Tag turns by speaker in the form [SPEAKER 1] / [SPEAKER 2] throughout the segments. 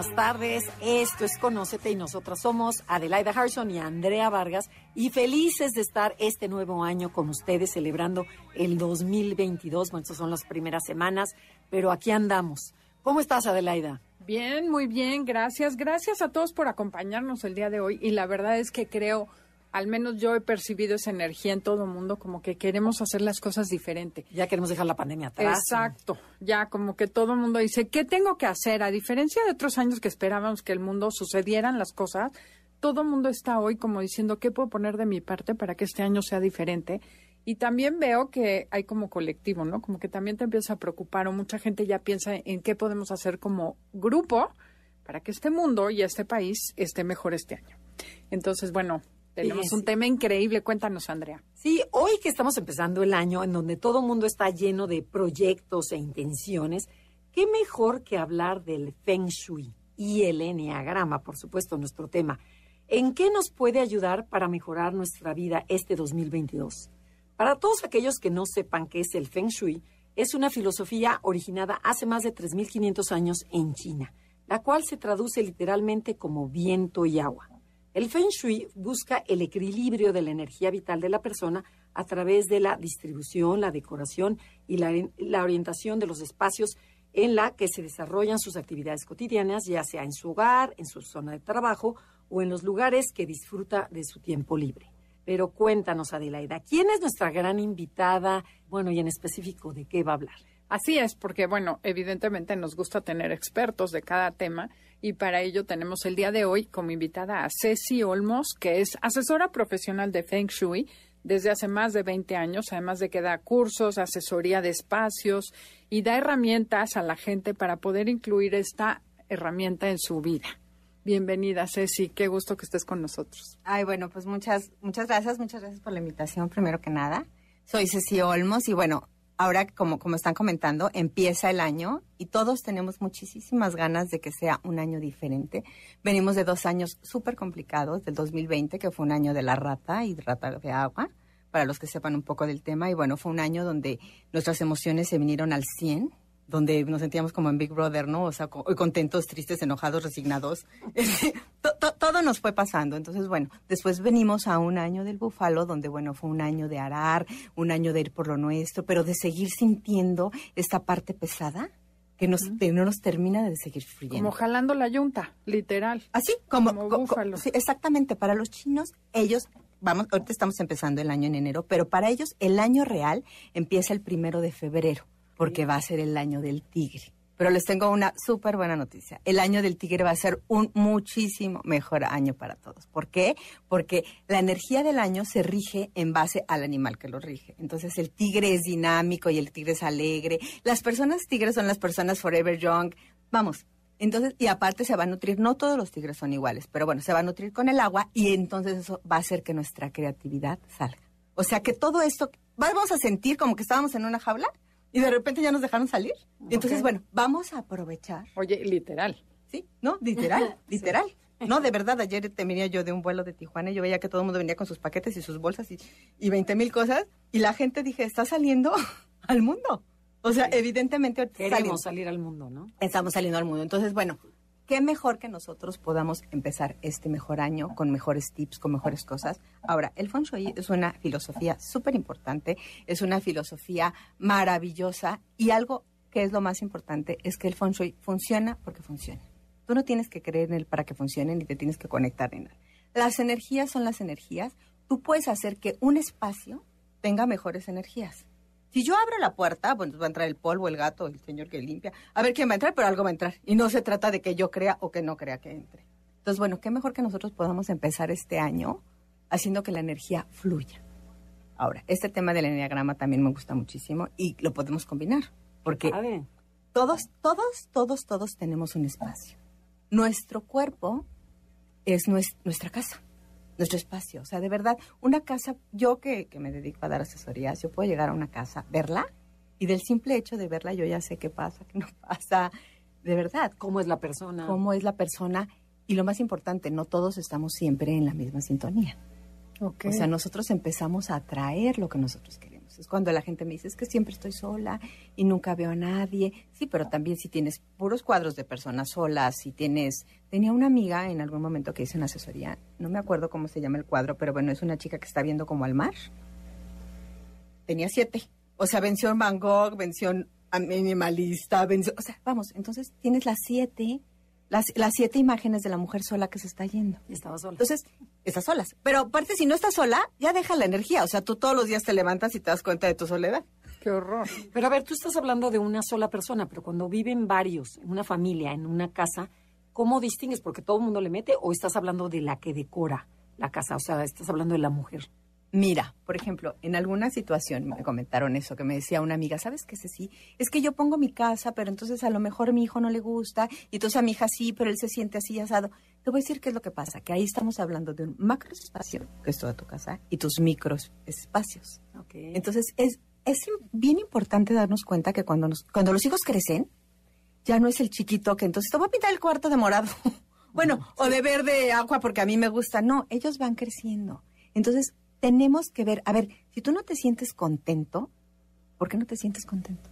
[SPEAKER 1] Buenas tardes, esto es Conócete y nosotras somos Adelaida Harrison y Andrea Vargas y felices de estar este nuevo año con ustedes celebrando el 2022. Bueno, estas son las primeras semanas, pero aquí andamos. ¿Cómo estás, Adelaida?
[SPEAKER 2] Bien, muy bien, gracias. Gracias a todos por acompañarnos el día de hoy y la verdad es que creo al menos yo he percibido esa energía en todo el mundo, como que queremos hacer las cosas diferente.
[SPEAKER 1] Ya queremos dejar la pandemia atrás.
[SPEAKER 2] Exacto, ya como que todo el mundo dice, ¿qué tengo que hacer? A diferencia de otros años que esperábamos que el mundo sucedieran las cosas, todo el mundo está hoy como diciendo, ¿qué puedo poner de mi parte para que este año sea diferente? Y también veo que hay como colectivo, ¿no? Como que también te empieza a preocupar o mucha gente ya piensa en qué podemos hacer como grupo para que este mundo y este país esté mejor este año. Entonces, bueno, tenemos un tema increíble. Cuéntanos, Andrea.
[SPEAKER 1] Sí, hoy que estamos empezando el año en donde todo el mundo está lleno de proyectos e intenciones, qué mejor que hablar del Feng Shui y el Enneagrama, por supuesto, nuestro tema. ¿En qué nos puede ayudar para mejorar nuestra vida este 2022? Para todos aquellos que no sepan qué es el Feng Shui, es una filosofía originada hace más de 3.500 años en China, la cual se traduce literalmente como viento y agua. El Feng Shui busca el equilibrio de la energía vital de la persona a través de la distribución, la decoración y la, orientación de los espacios en la que se desarrollan sus actividades cotidianas, ya sea en su hogar, en su zona de trabajo o en los lugares que disfruta de su tiempo libre. Pero cuéntanos, Adelaida, ¿quién es nuestra gran invitada? Bueno, y en específico, ¿de qué va a hablar?
[SPEAKER 2] Así es, porque bueno, evidentemente nos gusta tener expertos de cada tema y para ello tenemos el día de hoy como invitada a Ceci Olmos, que es asesora profesional de Feng Shui desde hace más de 20 años, además de que da cursos, asesoría de espacios y da herramientas a la gente para poder incluir esta herramienta en su vida. Bienvenida, Ceci. Qué gusto que estés con nosotros.
[SPEAKER 3] Ay, bueno, pues muchas, muchas gracias, muchas gracias por la invitación, primero que nada. Soy Ceci Olmos y bueno, ahora, como, como están comentando, empieza el año y todos tenemos muchísimas ganas de que sea un año diferente. Venimos de dos años súper complicados, del 2020, que fue un año de la rata y rata de agua, para los que sepan un poco del tema. Y bueno, fue un año donde nuestras emociones se vinieron al 100 donde nos sentíamos como en Big Brother, ¿no? O sea, contentos, tristes, enojados, resignados. todo nos fue pasando. Entonces, bueno, después venimos a un año del búfalo, donde, bueno, fue un año de arar, un año de ir por lo nuestro, pero de seguir sintiendo esta parte pesada que, nos, no nos termina de seguir fluyendo.
[SPEAKER 2] Como jalando la yunta, literal.
[SPEAKER 3] Así, como, búfalo. sí, exactamente. Para los chinos, ellos vamos, ahorita estamos empezando el año en enero, pero para ellos el año real empieza el primero de febrero porque va a ser el año del tigre. Pero les tengo una súper buena noticia. El año del tigre va a ser un muchísimo mejor año para todos. ¿Por qué? Porque la energía del año se rige en base al animal que lo rige. Entonces el tigre es dinámico y el tigre es alegre. Las personas tigres son las personas forever young. Vamos, entonces, y aparte se va a nutrir, no todos los tigres son iguales, pero bueno, se va a nutrir con el agua y entonces eso va a hacer que nuestra creatividad salga. O sea que todo esto, vamos a sentir como que estábamos en una jaula, y de repente ya nos dejaron salir. entonces, bueno, vamos a aprovechar.
[SPEAKER 2] Oye, literal.
[SPEAKER 3] Sí, ¿no? Literal, literal. No, de verdad, ayer te venía yo de un vuelo de Tijuana y yo veía que todo el mundo venía con sus paquetes y sus bolsas y, y 20 mil cosas. Y la gente dije, está saliendo al mundo. O sea, evidentemente...
[SPEAKER 1] Queremos salir al mundo, ¿no?
[SPEAKER 3] Estamos saliendo al mundo. Entonces, bueno, qué mejor que nosotros podamos empezar este mejor año con mejores tips, con mejores cosas. Ahora, el feng shui es una filosofía súper importante, es una filosofía maravillosa y algo que es lo más importante es que el feng shui funciona porque funciona. Tú no tienes que creer en él para que funcione ni te tienes que conectar en él. Las energías son las energías. Tú puedes hacer que un espacio tenga mejores energías. Si yo abro la puerta, bueno, va a entrar el polvo, el gato, el señor que limpia. A ver quién va a entrar, pero algo va a entrar. Y no se trata de que yo crea o que no crea que entre. Entonces, bueno, qué mejor que nosotros podamos empezar este año haciendo que la energía fluya. Ahora, este tema del enneagrama también me gusta muchísimo y lo podemos combinar. Porque todos, todos, todos, todos tenemos un espacio. Nuestro cuerpo es nuestra casa, nuestro espacio. O sea, de verdad, una casa, yo que, que me dedico a dar asesorías, yo puedo llegar a una casa, verla, y del simple hecho de verla yo ya sé qué pasa, qué no pasa. De verdad.
[SPEAKER 1] ¿Cómo es la persona?
[SPEAKER 3] ¿Cómo es la persona? Y lo más importante, no todos estamos siempre en la misma sintonía. O sea, nosotros empezamos a atraer lo que nosotros queremos. Es cuando la gente me dice, es que siempre estoy sola y nunca veo a nadie. Sí, pero también si tienes puros cuadros de personas solas, si tienes... Tenía una amiga en algún momento que hice una asesoría, no me acuerdo cómo se llama el cuadro, pero bueno, es una chica que está viendo como al mar. Tenía siete. O sea, venció Van Gogh, venció a minimalista, venció... O sea, vamos, entonces tienes las siete las, las, siete imágenes de la mujer sola que se está yendo.
[SPEAKER 1] Estaba sola.
[SPEAKER 3] Entonces, estás solas. Pero aparte, si no estás sola, ya deja la energía. O sea, tú todos los días te levantas y te das cuenta de tu soledad.
[SPEAKER 2] Qué horror.
[SPEAKER 1] Pero a ver, tú estás hablando de una sola persona, pero cuando viven varios, en una familia, en una casa, ¿cómo distingues? Porque todo el mundo le mete o estás hablando de la que decora la casa, o sea, estás hablando de la mujer.
[SPEAKER 3] Mira, por ejemplo, en alguna situación me comentaron eso, que me decía una amiga, ¿sabes qué es así? Es que yo pongo mi casa, pero entonces a lo mejor a mi hijo no le gusta, y entonces a mi hija sí, pero él se siente así asado. Te voy a decir qué es lo que pasa, que ahí estamos hablando de un macroespacio, que es toda tu casa, y tus microespacios. Okay. Entonces, es, es bien importante darnos cuenta que cuando, nos, cuando los hijos crecen, ya no es el chiquito que entonces te voy a pintar el cuarto de morado. bueno, o de verde agua porque a mí me gusta. No, ellos van creciendo. Entonces, tenemos que ver, a ver, si tú no te sientes contento, ¿por qué no te sientes contento?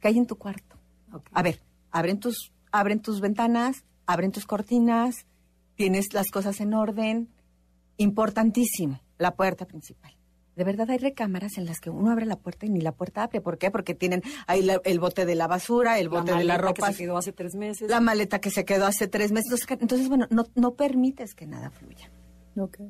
[SPEAKER 3] ¿Qué hay en tu cuarto? A ver, abren tus, abren tus ventanas, abren tus cortinas, tienes las cosas en orden. Importantísimo, la puerta principal. De verdad hay recámaras en las que uno abre la puerta y ni la puerta abre. ¿Por qué? Porque tienen ahí el bote de la basura, el bote de la ropa.
[SPEAKER 1] que se quedó hace tres meses.
[SPEAKER 3] La maleta que se quedó hace tres meses. Entonces, bueno, no, no permites que nada fluya.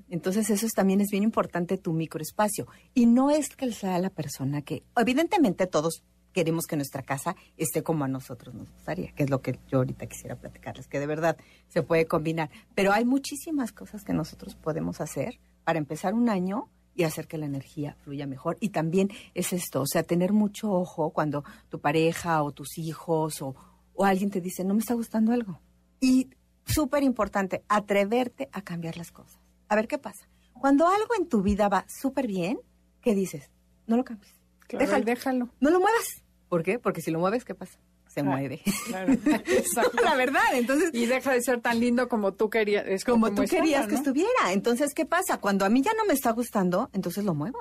[SPEAKER 3] Entonces eso también es bien importante tu microespacio. Y no es que sea la persona que, evidentemente todos queremos que nuestra casa esté como a nosotros nos gustaría, que es lo que yo ahorita quisiera platicarles, que de verdad se puede combinar. Pero hay muchísimas cosas que nosotros podemos hacer para empezar un año y hacer que la energía fluya mejor. Y también es esto, o sea, tener mucho ojo cuando tu pareja o tus hijos o, o alguien te dice, no me está gustando algo. Y súper importante, atreverte a cambiar las cosas a ver qué pasa. Cuando algo en tu vida va súper bien, ¿qué dices? No lo cambies.
[SPEAKER 2] déjalo. déjalo.
[SPEAKER 3] No lo muevas. ¿Por qué? Porque si lo mueves, ¿qué pasa? Se mueve. Claro. la verdad, entonces...
[SPEAKER 2] Y deja de ser tan lindo como tú querías. Es
[SPEAKER 3] como, tú querías que estuviera. Entonces, ¿qué pasa? Cuando a mí ya no me está gustando, entonces lo muevo.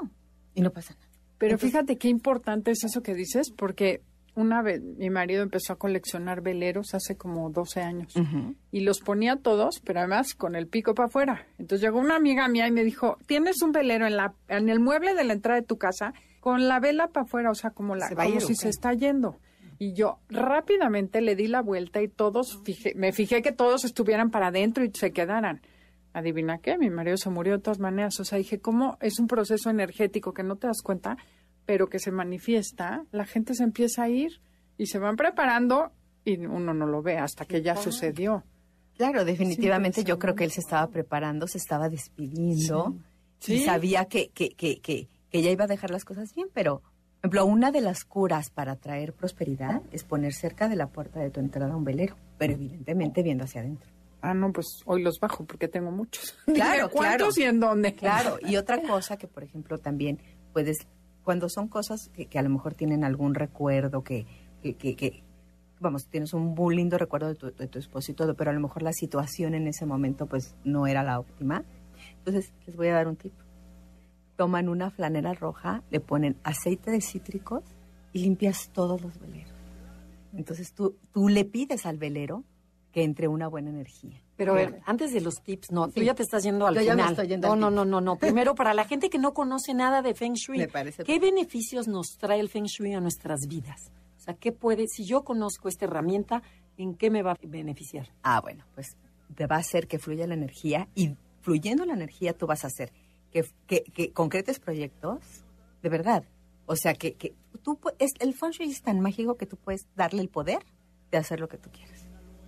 [SPEAKER 3] Y no pasa nada.
[SPEAKER 2] Pero fíjate qué importante es eso que dices, porque una vez mi marido empezó a coleccionar veleros hace como 12 años y los ponía todos, pero además con el pico para afuera. Entonces llegó una amiga mía y me dijo, tienes un velero en, la, en el mueble de la entrada de tu casa con la vela para afuera, o sea, como, la, como si se está yendo. Y yo rápidamente le di la vuelta y todos, me fijé que todos estuvieran para adentro y se quedaran. Adivina qué, mi marido se murió de todas maneras. O sea, dije, ¿cómo es un proceso energético que no te das cuenta? Pero que se manifiesta, la gente se empieza a ir y se van preparando y uno no lo ve hasta que ya sucedió.
[SPEAKER 3] Claro, definitivamente yo creo que él se estaba preparando, se estaba despidiendo y sabía que, que, que, que, ya iba a dejar las cosas bien, pero, por ejemplo, una de las curas para traer prosperidad es poner cerca de la puerta de tu entrada un velero, pero evidentemente viendo hacia adentro.
[SPEAKER 2] Ah, no, pues hoy los bajo porque tengo muchos.
[SPEAKER 3] Claro,
[SPEAKER 2] ¿Cuántos y en dónde?
[SPEAKER 3] Claro, y otra cosa que, por ejemplo, también puedes cuando son cosas que, a lo mejor tienen algún recuerdo, que, que, vamos, tienes un muy lindo recuerdo de tu, de tu esposo y todo, pero a lo mejor la situación en ese momento pues no era la óptima. Entonces, les voy a dar un tip. Toman una flanera roja, le ponen aceite de cítricos y limpias todos los veleros. Entonces tú, tú le pides al velero que entre una buena energía.
[SPEAKER 1] Pero antes de los tips, no, tú ya te estás yendo al final. no, no, no, no, no. Primero, para la gente que no conoce nada de Feng Shui, ¿qué beneficios nos trae el Feng Shui a nuestras vidas? O sea, ¿qué puede, si yo conozco esta herramienta, ¿en qué me va a beneficiar?
[SPEAKER 3] Ah, bueno, pues te va a hacer que fluya la energía y fluyendo la energía tú vas a hacer que, que, que concretes proyectos de verdad. O sea, que, que tú, es, el Feng Shui es tan mágico que tú puedes darle el poder de hacer lo que tú quieras.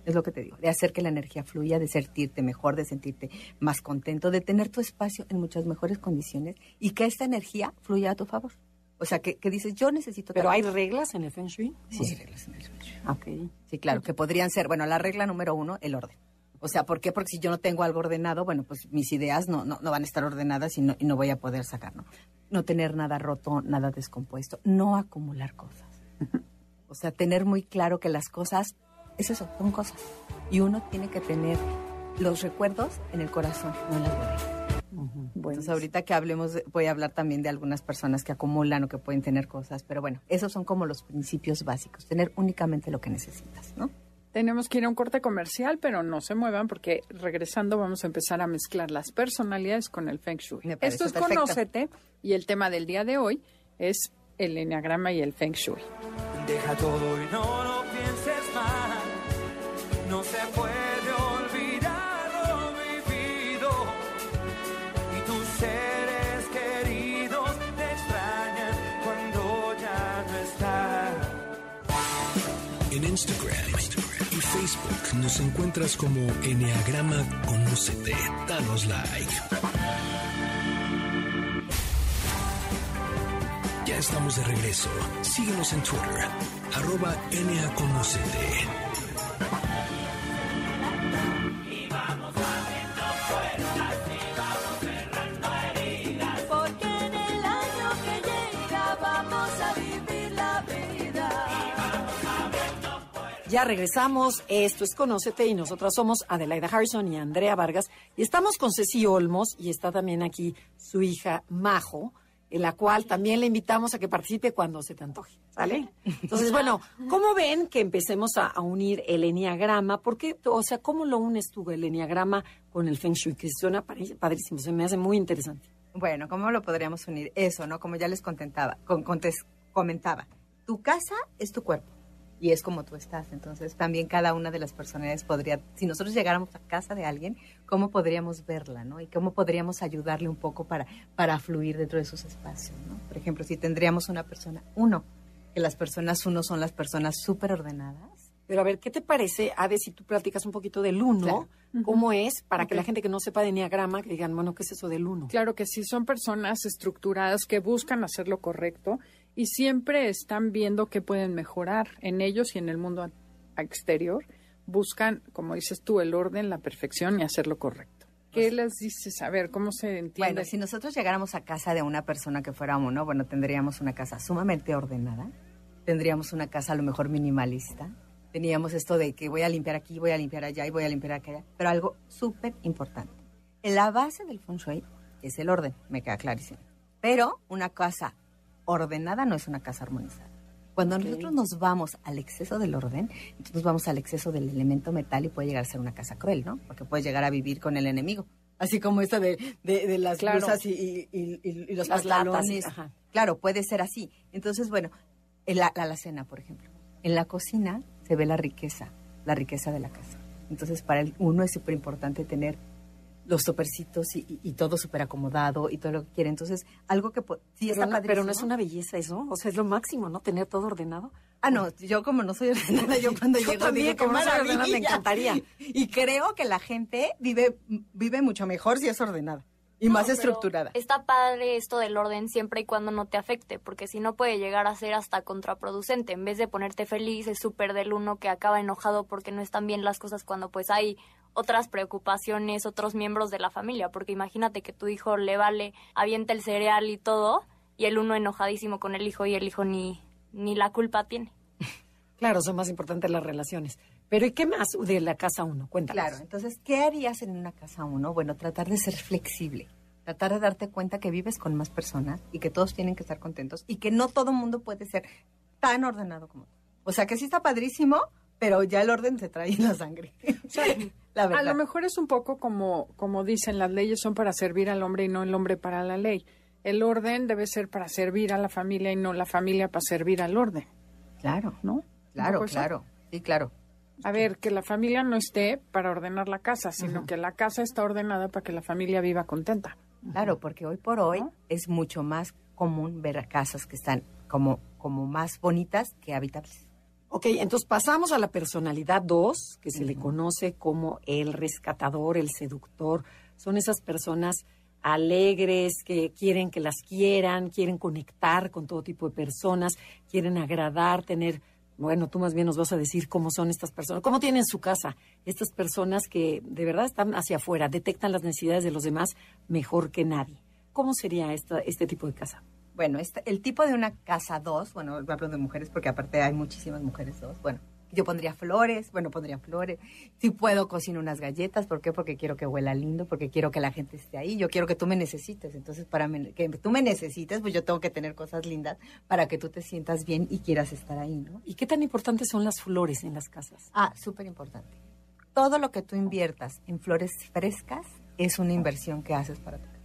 [SPEAKER 3] Es lo que te digo, de hacer que la energía fluya, de sentirte mejor, de sentirte más contento, de tener tu espacio en muchas mejores condiciones y que esta energía fluya a tu favor. O sea, que, que dices, yo necesito...
[SPEAKER 1] ¿Pero hay reglas en el Feng Shui?
[SPEAKER 3] Sí, hay reglas en el Feng Shui.
[SPEAKER 1] Ok.
[SPEAKER 3] Sí, claro, que podrían ser, bueno, la regla número uno, el orden. O sea, ¿por qué? Porque si yo no tengo algo ordenado, bueno, pues mis ideas no, no, no van a estar ordenadas y no, y no voy a poder sacar, ¿no? No tener nada roto, nada descompuesto, no acumular cosas. O sea, tener muy claro que las cosas, es eso, son cosas. Y uno tiene que tener los recuerdos en el corazón, no en las bodegas. Entonces, ahorita que hablemos, voy a hablar también de algunas personas que acumulan o que pueden tener cosas, pero bueno, esos son como los principios básicos, tener únicamente lo que necesitas, ¿no?
[SPEAKER 2] Tenemos que ir a un corte comercial, pero no se muevan porque regresando vamos a empezar a mezclar las personalidades con el Feng Shui. Esto es
[SPEAKER 3] perfecto.
[SPEAKER 2] Conócete y el tema del día de hoy es el enneagrama y el Feng Shui.
[SPEAKER 4] Deja todo y no lo pienses. No se puede olvidar lo vivido. Y tus seres queridos te extrañan cuando ya no estás.
[SPEAKER 5] En Instagram y Facebook nos encuentras como Enneagrama Conócete. Danos like. Ya estamos de regreso. Síguenos en Twitter, arroba NAConócete.
[SPEAKER 1] Ya regresamos. Esto es Conócete y nosotras somos Adelaida Harrison y Andrea Vargas. Y estamos con Ceci Olmos y está también aquí su hija Majo, en la cual también le invitamos a que participe cuando se te antoje. ¿Sale? Entonces, bueno, ¿cómo ven que empecemos a, unir el enneagrama? ¿Por qué? O sea, ¿cómo lo unes tú, el enneagrama, con el Feng Shui? Que suena padrísimo, se me hace muy interesante.
[SPEAKER 3] Bueno, ¿cómo lo podríamos unir? Eso, ¿no? Como ya les contentaba, comentaba, tu casa es tu cuerpo y es como tú estás. Entonces, también cada una de las personalidades podría, si nosotros llegáramos a casa de alguien, ¿cómo podríamos verla, no? Y cómo podríamos ayudarle un poco para, para fluir dentro de esos espacios, ¿no? Por ejemplo, si tendríamos una persona uno, que las personas uno son las personas súper ordenadas.
[SPEAKER 1] Pero a ver, ¿qué te parece, Ade, si tú platicas un poquito del uno?
[SPEAKER 3] Claro.
[SPEAKER 1] ¿Cómo es? Para que la gente que no sepa de enneagrama, que digan, bueno, ¿qué es eso del uno?
[SPEAKER 2] Claro que sí, son personas estructuradas que buscan hacer lo correcto y siempre están viendo qué pueden mejorar en ellos y en el mundo exterior. Buscan, como dices tú, el orden, la perfección y hacer lo correcto. ¿Qué les dices? A ver, ¿cómo se entiende?
[SPEAKER 3] Bueno, si nosotros llegáramos a casa de una persona que fuera uno, bueno, tendríamos una casa sumamente ordenada, tendríamos una casa a lo mejor minimalista, teníamos esto de que voy a limpiar aquí, voy a limpiar allá y voy a limpiar acá, pero algo súper importante. En la base del feng shui es el orden, me queda clarísimo. Pero una casa ordenada no es una casa armonizada. Cuando nosotros nos vamos al exceso del orden, entonces vamos al exceso del elemento metal y puede llegar a ser una casa cruel, ¿no? Porque puedes llegar a vivir con el enemigo. Así como esta de, de, de las
[SPEAKER 1] Claro.
[SPEAKER 3] blusas y, y- y- y- y los
[SPEAKER 1] Las latas,
[SPEAKER 3] pantalones.
[SPEAKER 1] ajá.
[SPEAKER 3] Claro, puede ser así. Entonces, bueno, en la, la alacena, por ejemplo. En la cocina se ve la riqueza, la riqueza de la casa. Entonces, para el uno es súper importante tener los topercitos y, y- y todo súper acomodado y todo lo que quiere. Entonces, algo que sí
[SPEAKER 1] Pero
[SPEAKER 3] está
[SPEAKER 1] no,
[SPEAKER 3] padrísimo.
[SPEAKER 1] pero no es una belleza eso, o sea, es lo máximo, ¿no? Tener todo ordenado.
[SPEAKER 3] Ah, no, yo como no soy ordenada, yo cuando
[SPEAKER 1] Yo
[SPEAKER 3] llego
[SPEAKER 1] también,
[SPEAKER 3] digo, qué
[SPEAKER 1] como no soy ordenada, me encantaría.
[SPEAKER 3] Y creo que la gente vive, vive mucho mejor si es ordenada y
[SPEAKER 6] No,
[SPEAKER 3] más estructurada.
[SPEAKER 6] Está padre esto del orden siempre y cuando no te afecte, porque si no puede llegar a ser hasta contraproducente. En vez de ponerte feliz, es súper del uno que acaba enojado porque no están bien las cosas cuando pues hay otras preocupaciones, otros miembros de la familia. Porque imagínate que tu hijo le vale, avienta el cereal y todo, y el uno enojadísimo con el hijo y el hijo ni, ni la culpa tiene.
[SPEAKER 1] Claro, son más importantes las relaciones. Pero ¿y qué más de la casa uno? Cuéntanos.
[SPEAKER 3] Claro, entonces, ¿qué harías en una casa uno? Bueno, tratar de ser flexible, tratar de darte cuenta que vives con más personas y que todos tienen que estar contentos y que no todo mundo puede ser tan ordenado como tú. O sea, que sí está padrísimo, pero ya el orden se trae en la sangre. La
[SPEAKER 2] A lo mejor es un poco como, como dicen, las leyes son para servir al hombre y no el hombre para la ley. El orden debe ser para servir a la familia y no la familia para servir al orden,
[SPEAKER 3] Claro,
[SPEAKER 2] ¿no?
[SPEAKER 3] Claro, claro. Sí, claro.
[SPEAKER 2] A ver, que la familia no esté para ordenar la casa, sino que la casa está ordenada para que la familia viva contenta.
[SPEAKER 3] Claro, porque hoy por hoy es mucho más común ver casas que están como, como más bonitas que habitables.
[SPEAKER 1] Ok, entonces pasamos a la personalidad 2, que se le conoce como el rescatador, el seductor. Son esas personas alegres, que quieren que las quieran, quieren conectar con todo tipo de personas, quieren agradar, tener, bueno, tú más bien nos vas a decir cómo son estas personas, cómo tienen su casa, estas personas que de verdad están hacia afuera, detectan las necesidades de los demás mejor que nadie. ¿Cómo sería esta, este tipo de casa?
[SPEAKER 3] Bueno, este, el tipo de una casa 2, bueno, hablo de mujeres porque aparte hay muchísimas mujeres 2, bueno, yo pondría flores, bueno, pondría flores. Si puedo, cocino unas galletas. ¿Por qué? Porque quiero que huela lindo, porque quiero que la gente esté ahí. Yo quiero que tú me necesites. Entonces, para que tú me necesites, pues yo tengo que tener cosas lindas para que tú te sientas bien y quieras estar ahí, ¿no?
[SPEAKER 1] ¿Y qué tan importantes son las flores en las casas?
[SPEAKER 3] Ah, súper importante. Todo lo que tú inviertas en flores frescas es una inversión que haces para tu casa.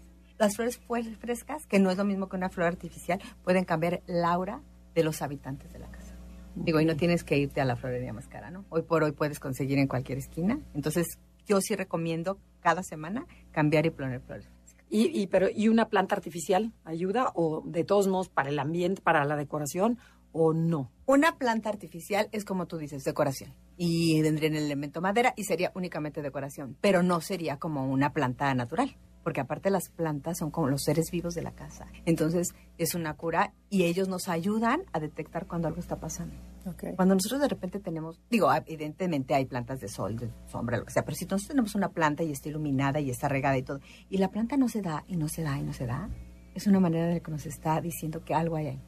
[SPEAKER 3] Las flores frescas, que no es lo mismo que una flor artificial, pueden cambiar la aura de los habitantes de la casa. Digo, y no tienes que irte a la florería más cara, ¿no? Hoy por hoy puedes conseguir en cualquier esquina. Entonces, yo sí recomiendo cada semana cambiar y poner flores.
[SPEAKER 1] ¿Y, y, pero, ¿Y una planta artificial ayuda o de todos modos para el ambiente, para la decoración o no?
[SPEAKER 3] Una planta artificial es como tú dices, decoración. Y tendría el elemento madera y sería únicamente decoración, pero no sería como una planta natural porque aparte las plantas son como los seres vivos de la casa. Entonces es una cura y ellos nos ayudan a detectar cuando algo está pasando. Cuando nosotros de repente tenemos, digo, evidentemente hay plantas de sol, de sombra, lo que sea, pero si nosotros tenemos una planta y está iluminada y está regada y todo, y la planta no se da y no se da y no se da, es una manera de que nos está diciendo que algo hay ahí.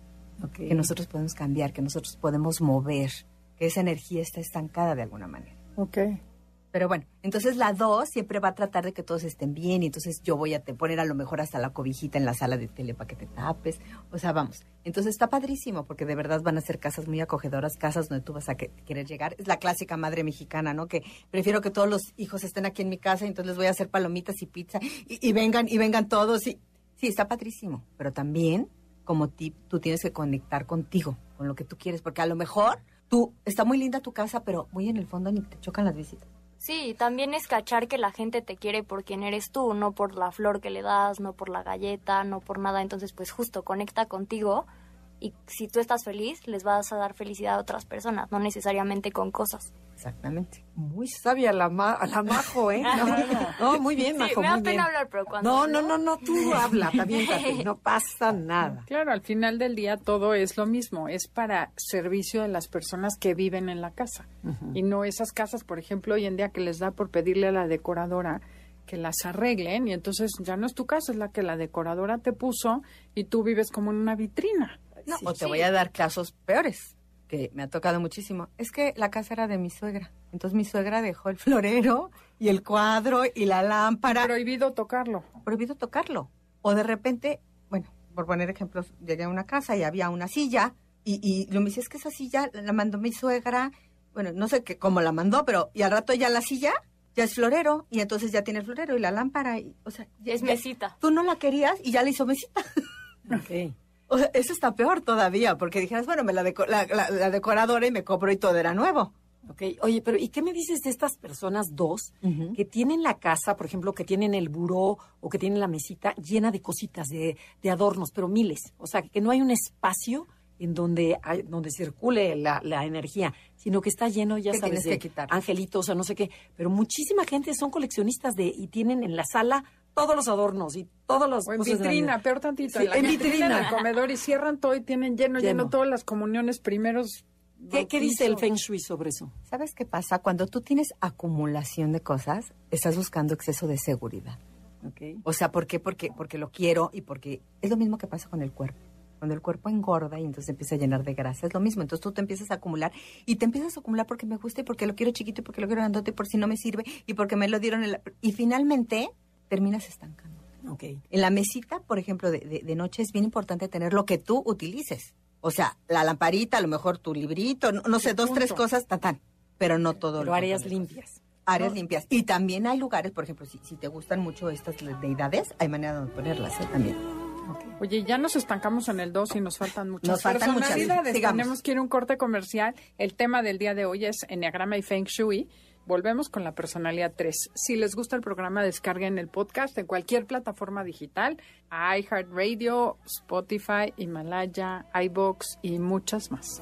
[SPEAKER 3] Que nosotros podemos cambiar, que nosotros podemos mover, que esa energía está estancada de alguna manera.
[SPEAKER 2] Okay.
[SPEAKER 3] Pero bueno, entonces la dos siempre va a tratar de que todos estén bien y entonces yo voy a te poner a lo mejor hasta la cobijita en la sala de tele para que te tapes. O sea, vamos. Entonces está padrísimo porque de verdad van a ser casas muy acogedoras, casas donde tú vas a querer llegar. Es la clásica madre mexicana, ¿no? Que prefiero que todos los hijos estén aquí en mi casa y entonces les voy a hacer palomitas y pizza y, vengan y vengan todos. Y, sí, está padrísimo. Pero también, como tip, tú tienes que conectar contigo, con lo que tú quieres, porque a lo mejor tú, está muy linda tu casa, pero muy en el fondo ni te chocan las visitas.
[SPEAKER 6] Sí, también es cachar que la gente te quiere por quien eres tú, no por la flor que le das, no por la galleta, no por nada. Entonces, pues justo conecta contigo y si tú estás feliz, les vas a dar felicidad a otras personas, no necesariamente con cosas.
[SPEAKER 3] Exactamente.
[SPEAKER 1] Muy sabia la, la Majo, ¿eh? No, muy bien, Majo.
[SPEAKER 6] me da
[SPEAKER 1] pena
[SPEAKER 6] hablar, pero cuando.
[SPEAKER 1] No, no, no, no, tú habla, también, no pasa nada.
[SPEAKER 2] Claro, al final del día todo es lo mismo, es para servicio de las personas que viven en la casa. Y no esas casas, por ejemplo, hoy en día que les da por pedirle a la decoradora que las arreglen y entonces ya no es tu casa, es la que la decoradora te puso y tú vives como en una vitrina.
[SPEAKER 3] No, o te voy a dar casos peores que me ha tocado muchísimo, es que la casa era de mi suegra. Entonces mi suegra dejó el florero y el cuadro y la lámpara.
[SPEAKER 2] Prohibido tocarlo.
[SPEAKER 3] Prohibido tocarlo. O de repente, bueno, por poner ejemplos, llegué a una casa y había una silla y, y lo me dice, es que esa silla la mandó mi suegra, bueno, no sé qué, cómo la mandó, pero y al rato ya la silla ya es florero y entonces ya tiene el florero y la lámpara, y, o sea,
[SPEAKER 6] ya, es mesita.
[SPEAKER 3] Tú no la querías y ya le hizo mesita.
[SPEAKER 1] Ok
[SPEAKER 3] eso está peor todavía, porque dijeras, bueno, me la, la, decoradora y me cobro y todo era nuevo.
[SPEAKER 1] Ok, oye, pero ¿y qué me dices de estas personas dos que tienen la casa, por ejemplo, que tienen el buró o que tienen la mesita llena de cositas, de, de adornos, pero miles? O sea, que no hay un espacio en donde, hay, donde circule la, la, energía, sino que está lleno, ya sabes, de angelitos o no sé qué. Pero muchísima gente son coleccionistas de y tienen en la sala todos los adornos y todos los
[SPEAKER 2] en vitrina, peor tantito. en vitrina, en el comedor y cierran todo y tienen lleno, lleno, todas las comuniones primeros.
[SPEAKER 1] ¿Qué, dice el Feng Shui sobre eso?
[SPEAKER 3] ¿Sabes qué pasa? Cuando tú tienes acumulación de cosas, estás buscando exceso de seguridad.
[SPEAKER 1] Okay.
[SPEAKER 3] O sea, ¿por qué? Porque, porque lo quiero y porque es lo mismo que pasa con el cuerpo. Cuando el cuerpo engorda y entonces empieza a llenar de grasa, es lo mismo. Entonces tú te empiezas a acumular y te empiezas a acumular porque me gusta y porque lo quiero chiquito y porque lo quiero grandote y por si no me sirve y porque me lo dieron. En Y finalmente terminas estancando.
[SPEAKER 1] Okay.
[SPEAKER 3] En la mesita, por ejemplo, de, noche es bien importante tener lo que tú utilices. O sea, la lamparita, a lo mejor tu librito, no, sé, dos, tres cosas, tan, pero no todo.
[SPEAKER 1] Pero áreas limpias.
[SPEAKER 3] Áreas limpias. Y también hay lugares, por ejemplo, si, si te gustan mucho estas deidades, hay manera de ponerlas ¿eh? también.
[SPEAKER 2] Oye, ya nos estancamos en el 2 y nos faltan muchas
[SPEAKER 3] nos faltan
[SPEAKER 2] personalidades. Tenemos que ir a un corte comercial. El tema del día de hoy es Enneagrama y Feng Shui. Volvemos con la personalidad 3. Si les gusta el programa, descarguen el podcast en cualquier plataforma digital, iHeartRadio, Spotify, Himalaya, iBox y muchas más.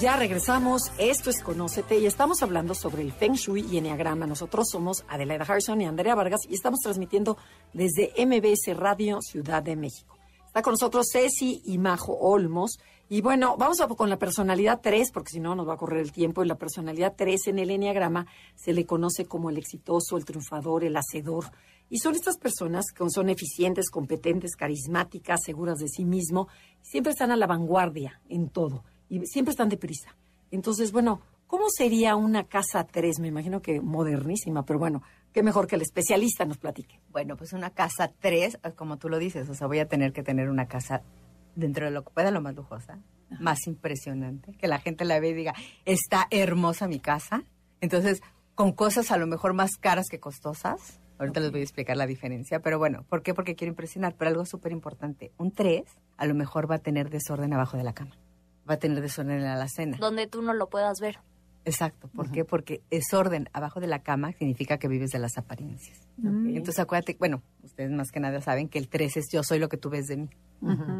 [SPEAKER 1] Ya regresamos, esto es Conócete y estamos hablando sobre el Feng Shui y Enneagrama. Nosotros somos Adelaida Harrison y Andrea Vargas y estamos transmitiendo desde MBS Radio Ciudad de México. Está con nosotros Ceci y Majo Olmos. Y bueno, vamos a con la personalidad 3, porque si no nos va a correr el tiempo. Y la personalidad 3 en el Enneagrama se le conoce como el exitoso, el triunfador, el hacedor. Y son estas personas que son eficientes, competentes, carismáticas, seguras de sí mismo. Siempre están a la vanguardia en todo y siempre están deprisa. Entonces, bueno, ¿cómo sería una casa 3? Me imagino que modernísima, pero bueno, qué mejor que el especialista nos platique.
[SPEAKER 3] Bueno, pues una casa tres, como tú lo dices, o sea, voy a tener que tener una casa dentro de lo que pueda, lo más lujosa, más impresionante, que la gente la ve y diga, está hermosa mi casa. Entonces, con cosas a lo mejor más caras que costosas. Ahorita les voy a explicar la diferencia, pero bueno, ¿por qué? Porque quiero impresionar, pero algo súper importante. Un 3 a lo mejor va a tener desorden abajo de la cama, va a tener desorden en la alacena.
[SPEAKER 6] Donde tú no lo puedas ver.
[SPEAKER 3] Exacto, ¿por qué? Porque desorden abajo de la cama significa que vives de las apariencias. Entonces acuérdate, bueno, ustedes más que nada saben que el 3 es yo soy lo que tú ves de mí.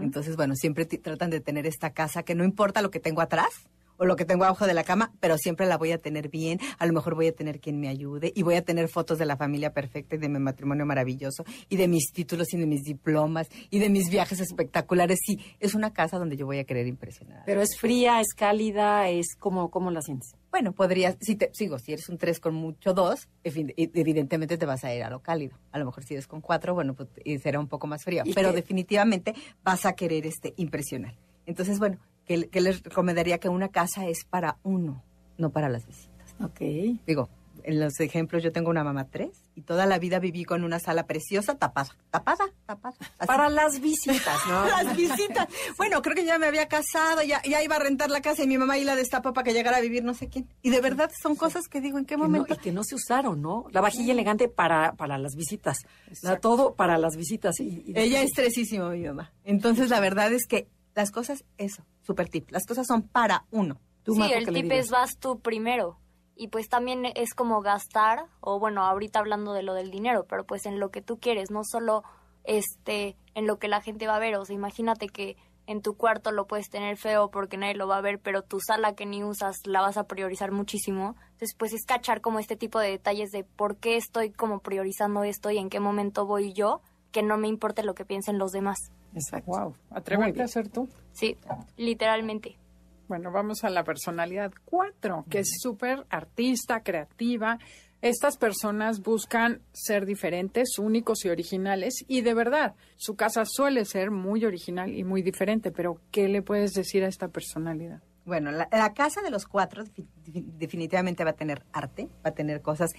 [SPEAKER 3] Entonces, bueno, siempre tratan de tener esta casa que no importa lo que tengo atrás o lo que tengo abajo de la cama, pero siempre la voy a tener bien, a lo mejor voy a tener quien me ayude y voy a tener fotos de la familia perfecta y de mi matrimonio maravilloso y de mis títulos y de mis diplomas y de mis viajes espectaculares. Sí, es una casa donde yo voy a querer impresionar.
[SPEAKER 1] Pero es fría, es cálida, es como, ¿cómo la sientes?
[SPEAKER 3] Bueno, podrías, si te, sigo, si eres un 3 con mucho 2, evidentemente te vas a ir a lo cálido. A lo mejor si eres con 4, bueno, pues será un poco más frío.
[SPEAKER 1] ¿Y
[SPEAKER 3] Pero
[SPEAKER 1] qué?
[SPEAKER 3] definitivamente vas a querer este impresionar. Entonces, bueno, que, que les recomendaría que una casa es para uno, no para las visitas.
[SPEAKER 1] Ok.
[SPEAKER 3] Digo, en los ejemplos yo tengo una mamá 3 y toda la vida viví con una sala preciosa tapada, tapada, tapada. así.
[SPEAKER 1] Para las visitas, ¿no?
[SPEAKER 3] las visitas. Bueno, creo que ya me había casado, ya, ya iba a rentar la casa y mi mamá ahí la destapó para que llegara a vivir no sé quién. Y de verdad son cosas que digo, ¿en qué
[SPEAKER 1] Que no-
[SPEAKER 3] momento?
[SPEAKER 1] y que no se usaron, ¿no? La vajilla elegante para, para las visitas. La, todo para las visitas. Y, y-
[SPEAKER 3] Ella es estresísima, mi mamá. Entonces, la verdad es que las cosas, eso, super tip, las cosas son para uno.
[SPEAKER 1] Tú,
[SPEAKER 6] sí, el
[SPEAKER 1] ¿qué le
[SPEAKER 6] tip es vas tú primero. Y pues también es como gastar, o bueno, ahorita hablando de lo del dinero, pero pues en lo que tú quieres, no solo este en lo que la gente va a ver. O sea, imagínate que en tu cuarto lo puedes tener feo porque nadie lo va a ver, pero tu sala que ni usas la vas a priorizar muchísimo. Entonces, pues es cachar como este tipo de detalles de por qué estoy como priorizando esto y en qué momento voy yo, que no me importe lo que piensen los demás.
[SPEAKER 1] Exacto.
[SPEAKER 2] Wow,
[SPEAKER 1] bien.
[SPEAKER 2] a ser tú.
[SPEAKER 6] Sí, literalmente.
[SPEAKER 2] Bueno, vamos a la personalidad 4, que es súper artista, creativa. Estas personas buscan ser diferentes, únicos y originales. Y de verdad, su casa suele ser muy original y muy diferente. Pero, ¿qué le puedes decir a esta personalidad?
[SPEAKER 3] Bueno, la, la casa de los cuatro defi- defi- definitivamente va a tener arte, va a tener cosas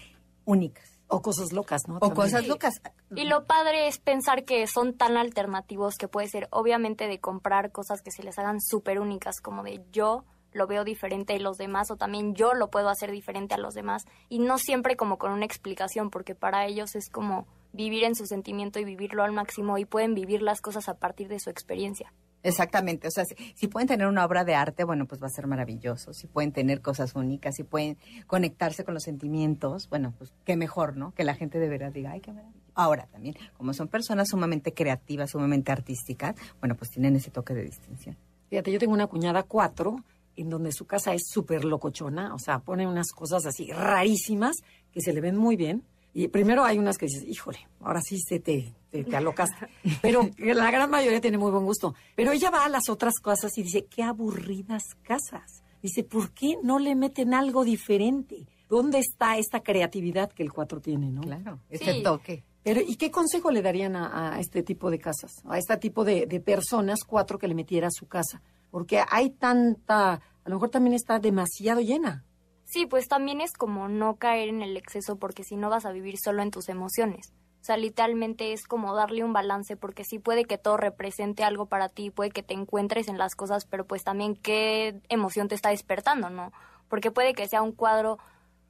[SPEAKER 3] únicas.
[SPEAKER 1] O cosas locas, ¿no?
[SPEAKER 3] O
[SPEAKER 1] También.
[SPEAKER 3] cosas locas.
[SPEAKER 6] Y lo padre es pensar que son tan alternativos que puede ser obviamente de comprar cosas que se les hagan súper únicas, como de yo lo veo diferente de los demás o también yo lo puedo hacer diferente a los demás y no siempre como con una explicación porque para ellos es como vivir en su sentimiento y vivirlo al máximo y pueden vivir las cosas a partir de su experiencia.
[SPEAKER 3] Exactamente, o sea, si, pueden tener una obra de arte, bueno, pues va a ser maravilloso. Si pueden tener cosas únicas, si pueden conectarse con los sentimientos, bueno, pues qué mejor, ¿no? Que la gente de verdad diga, ay, qué maravilla. Ahora también, como son personas sumamente creativas, sumamente artísticas, bueno, pues tienen ese toque de distinción.
[SPEAKER 1] Fíjate, yo tengo una cuñada cuatro, en donde su casa es súper locochona, o sea, pone unas cosas así rarísimas que se le ven muy bien. Y primero hay unas que dices, híjole, ahora sí se te, te, te alocaste. Pero la gran mayoría tiene muy buen gusto. Pero ella va a las otras casas y dice, qué aburridas casas. Dice, ¿por qué no le meten algo diferente? ¿Dónde está esta creatividad que el cuatro tiene, no?
[SPEAKER 3] Claro, ese
[SPEAKER 6] Sí.
[SPEAKER 3] toque.
[SPEAKER 1] Pero, ¿y qué consejo le darían a, a este tipo de casas? A este tipo de, de personas, cuatro, que le metiera a su casa? Porque hay tanta, a lo mejor también está demasiado llena.
[SPEAKER 6] Sí, pues también es como no caer en el exceso porque si no vas a vivir solo en tus emociones. O sea, literalmente es como darle un balance porque sí puede que todo represente algo para ti, puede que te encuentres en las cosas, pero pues también qué emoción te está despertando, ¿no? Porque puede que sea un cuadro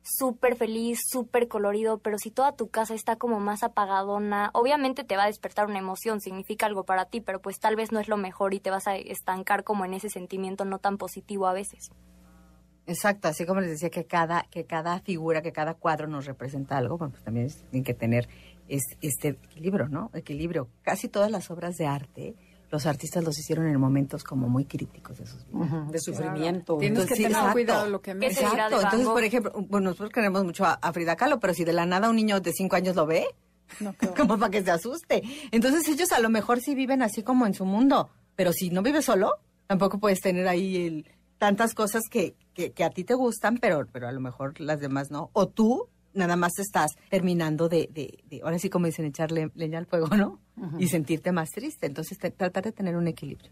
[SPEAKER 6] súper feliz, súper colorido, pero si toda tu casa está como más apagadona, obviamente te va a despertar una emoción, significa algo para ti, pero pues tal vez no es lo mejor y te vas a estancar como en ese sentimiento no tan positivo a veces.
[SPEAKER 3] Exacto, así como les decía que cada, que cada figura, que cada cuadro nos representa algo, bueno, pues también tienen que tener es, este equilibrio, ¿no? Equilibrio. Casi todas las obras de arte, los artistas los hicieron en momentos como muy críticos de sus vidas.
[SPEAKER 1] De sufrimiento.
[SPEAKER 2] Tienes
[SPEAKER 3] Entonces,
[SPEAKER 2] que tener
[SPEAKER 3] exacto.
[SPEAKER 2] cuidado lo que
[SPEAKER 6] ¿Qué
[SPEAKER 2] me
[SPEAKER 3] Exacto. Entonces, por ejemplo, bueno, nosotros queremos mucho a, a Frida Kahlo, pero si de la nada un niño de cinco años lo ve,
[SPEAKER 2] No,
[SPEAKER 3] como para que se asuste. Entonces ellos a lo mejor sí viven así como en su mundo, pero si no vives solo, tampoco puedes tener ahí el, tantas cosas que, que, que a ti te gustan, pero, pero a lo mejor las demás no. O tú nada más estás terminando de, de, de- ahora sí como dicen, echarle leña al fuego, ¿no? Y sentirte más triste. Entonces te- tratar de tener un equilibrio.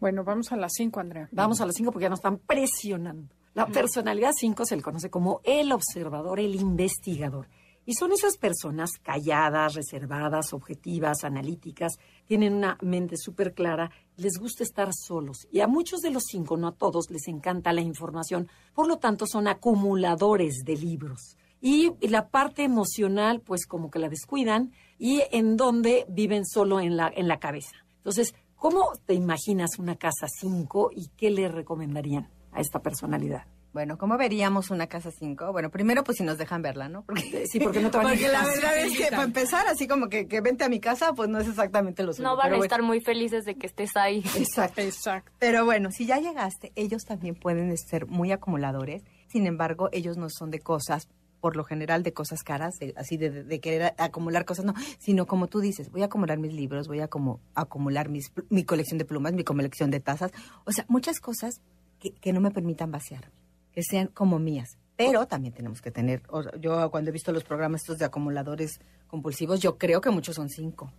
[SPEAKER 2] Bueno, vamos a las 5, Andrea.
[SPEAKER 1] Vamos a las cinco porque ya nos están presionando. La personalidad 5 se le conoce como el observador, el investigador. Y son esas personas calladas, reservadas, objetivas, analíticas, tienen una mente súper clara, les gusta estar solos. Y a muchos de los cinco, no a todos, les encanta la información. Por lo tanto, son acumuladores de libros. Y la parte emocional, pues como que la descuidan y en donde viven solo en la, en la cabeza. Entonces, ¿cómo te imaginas una casa 5 y qué le recomendarían a esta personalidad?
[SPEAKER 3] Bueno, ¿cómo veríamos una casa 5? Bueno, primero pues si nos dejan verla, ¿no? Porque,
[SPEAKER 1] Sí, porque no te van a
[SPEAKER 3] porque la verdad es que para empezar, así como que, que vente a mi casa, pues no es exactamente lo suyo.
[SPEAKER 6] No van a
[SPEAKER 3] bueno.
[SPEAKER 6] estar muy felices de que estés ahí.
[SPEAKER 1] Exacto.
[SPEAKER 2] Exacto.
[SPEAKER 3] Pero bueno, si ya llegaste, ellos también pueden ser muy acumuladores. Sin embargo, ellos no son de cosas, por lo general, de cosas caras, de- así de, de- querer acumular cosas, no. Sino como tú dices, voy a acumular mis libros, voy a como acumular mis, mi colección de plumas, mi colección de tazas. O sea, muchas cosas que, que no me permitan vaciar, que sean como mías. Pero también tenemos que tener, yo cuando he visto los programas estos de acumuladores compulsivos, yo creo que muchos son cinco.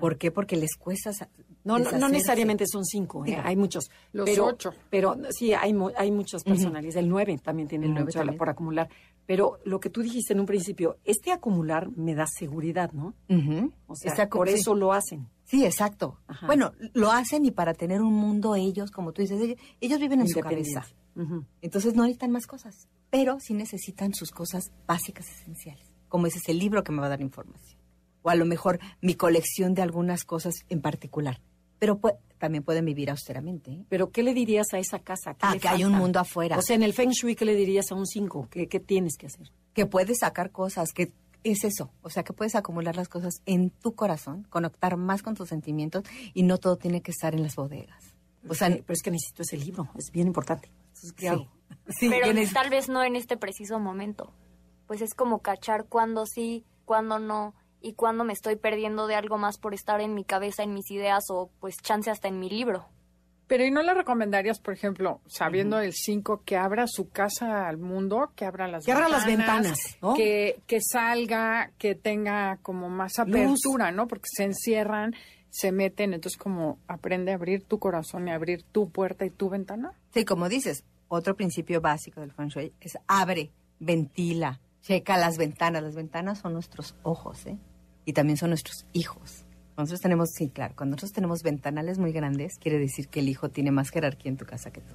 [SPEAKER 3] ¿Por qué? Porque les cuesta
[SPEAKER 1] No, no, necesariamente son cinco, ¿eh? hay muchos.
[SPEAKER 2] Los
[SPEAKER 1] pero,
[SPEAKER 2] ocho.
[SPEAKER 1] Pero sí, hay, hay muchas personalidades. El nueve también tiene
[SPEAKER 3] El nueve
[SPEAKER 1] mucho
[SPEAKER 3] también.
[SPEAKER 1] por acumular. Pero lo que tú dijiste en un principio, este acumular me da seguridad, ¿no? O sea, por
[SPEAKER 3] sí.
[SPEAKER 1] eso lo hacen.
[SPEAKER 3] Sí, exacto.
[SPEAKER 1] Ajá.
[SPEAKER 3] Bueno, lo hacen y para tener un mundo ellos, como tú dices, ellos, ellos viven en su cabeza. Entonces no necesitan más cosas, pero sí necesitan sus cosas básicas esenciales, como ese es el libro que me va a dar información. O a lo mejor mi colección de algunas cosas en particular. Pero pu- también pueden vivir austeramente. ¿eh?
[SPEAKER 1] Pero ¿qué le dirías a esa casa? ¿Qué
[SPEAKER 3] Ah,
[SPEAKER 1] le
[SPEAKER 3] que hay un mundo afuera.
[SPEAKER 1] O sea, en el Feng Shui, ¿qué le dirías a un cinco? ¿Qué, qué tienes que hacer?
[SPEAKER 3] que puedes sacar cosas, que es eso, o sea, que puedes acumular las cosas en tu corazón, conectar más con tus sentimientos y no todo tiene que estar en las bodegas. O sea,
[SPEAKER 1] pero es que necesito ese libro, es bien importante. Entonces, ¿qué
[SPEAKER 3] Sí.
[SPEAKER 1] hago?
[SPEAKER 3] sí,
[SPEAKER 6] pero
[SPEAKER 3] tienes-
[SPEAKER 6] tal vez no en este preciso momento. Pues es como cachar cuándo sí, cuándo no y cuándo me estoy perdiendo de algo más por estar en mi cabeza, en mis ideas o pues chance hasta en mi libro.
[SPEAKER 2] Pero ¿y no le recomendarías, por ejemplo, sabiendo el 5, que abra su casa al mundo, que abra las
[SPEAKER 1] Que abra
[SPEAKER 2] ventanas?
[SPEAKER 1] las ventanas, ¿no?
[SPEAKER 2] Que, que salga, que tenga como más apertura, ¿no? Porque se encierran, se meten, entonces como aprende a abrir tu corazón y abrir tu puerta y tu ventana.
[SPEAKER 3] Sí, como dices, otro principio básico del Feng Shui es abre, ventila, checa las ventanas. Las ventanas son nuestros ojos, ¿eh? Y también son nuestros hijos. Nosotros tenemos, sí, claro, cuando nosotros tenemos ventanales muy grandes, quiere decir que el hijo tiene más jerarquía en tu casa que tú.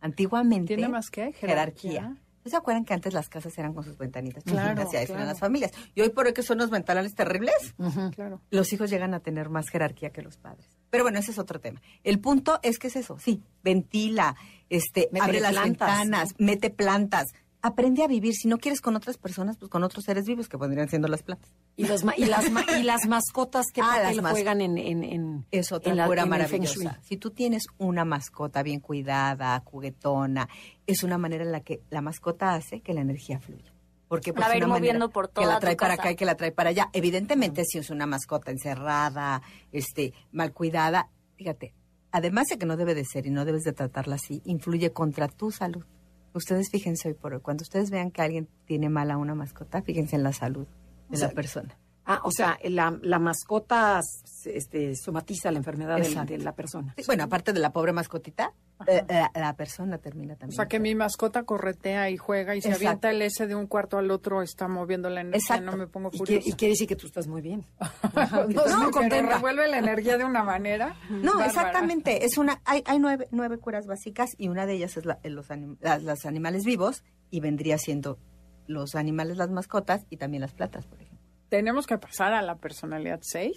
[SPEAKER 3] Antiguamente.
[SPEAKER 2] ¿Tiene más qué?
[SPEAKER 3] Jerarquía.
[SPEAKER 2] Jerarquía.
[SPEAKER 3] ¿No se acuerdan que antes las casas eran con sus ventanitas
[SPEAKER 2] Claro,
[SPEAKER 3] chiquitas y ahí eran
[SPEAKER 2] claro.
[SPEAKER 3] las familias? Y hoy por hoy que son los ventanales terribles,
[SPEAKER 2] Claro.
[SPEAKER 3] los hijos llegan a tener más jerarquía que los padres. Pero bueno, ese es otro tema. El punto es que es eso, sí, ventila, este, abre las ventanas, mete plantas, aprende a vivir. Si no quieres con otras personas, pues con otros seres vivos que podrían siendo las plantas.
[SPEAKER 1] Y, los ma- y, las, ma- y las mascotas que
[SPEAKER 3] Ah,
[SPEAKER 1] papel
[SPEAKER 3] las mas-
[SPEAKER 1] juegan en, en, en
[SPEAKER 3] Es otra
[SPEAKER 1] en la-
[SPEAKER 3] cura maravillosa. Si tú tienes una mascota bien cuidada, juguetona, es una manera en la que la mascota hace que la energía fluya. Porque pues,
[SPEAKER 6] La va ir moviendo por
[SPEAKER 3] que
[SPEAKER 6] toda
[SPEAKER 3] la
[SPEAKER 6] tu
[SPEAKER 3] trae para
[SPEAKER 6] casa.
[SPEAKER 3] acá y que la trae para allá. Evidentemente, si es una mascota encerrada, este, mal cuidada, fíjate, además de que no debe de ser y no debes de tratarla así, influye contra tu salud. Ustedes fíjense hoy por hoy, cundo ustedes vean que alguien tiene mal a una mascota, fíjense en la salud de
[SPEAKER 1] O sea,
[SPEAKER 3] la persona.
[SPEAKER 1] Ah, o sea, la, la mascota este, somatiza la enfermedad de, de la persona.
[SPEAKER 3] Sí, Bueno, aparte de la pobre mascotita, eh, la, la persona termina
[SPEAKER 2] O
[SPEAKER 3] también.
[SPEAKER 2] sea, que mi mascota corretea y juega y se
[SPEAKER 3] Exacto.
[SPEAKER 2] avienta el S de un cuarto al otro, está moviendo la energía,
[SPEAKER 3] Exacto.
[SPEAKER 2] no me pongo
[SPEAKER 1] Y,
[SPEAKER 2] furiosa.
[SPEAKER 1] y quiere decir que tú estás muy bien.
[SPEAKER 2] no, sí,
[SPEAKER 1] muy
[SPEAKER 2] pero revuelve la energía de una manera.
[SPEAKER 3] No,
[SPEAKER 2] bárbara.
[SPEAKER 3] exactamente. Es una, hay, hay nueve, nueve curas básicas y una de ellas es la- los, anim- las- animales vivos y vendría siendo los animales, las mascotas y también las plantas, por ejemplo.
[SPEAKER 2] Tenemos que pasar a la personalidad 6,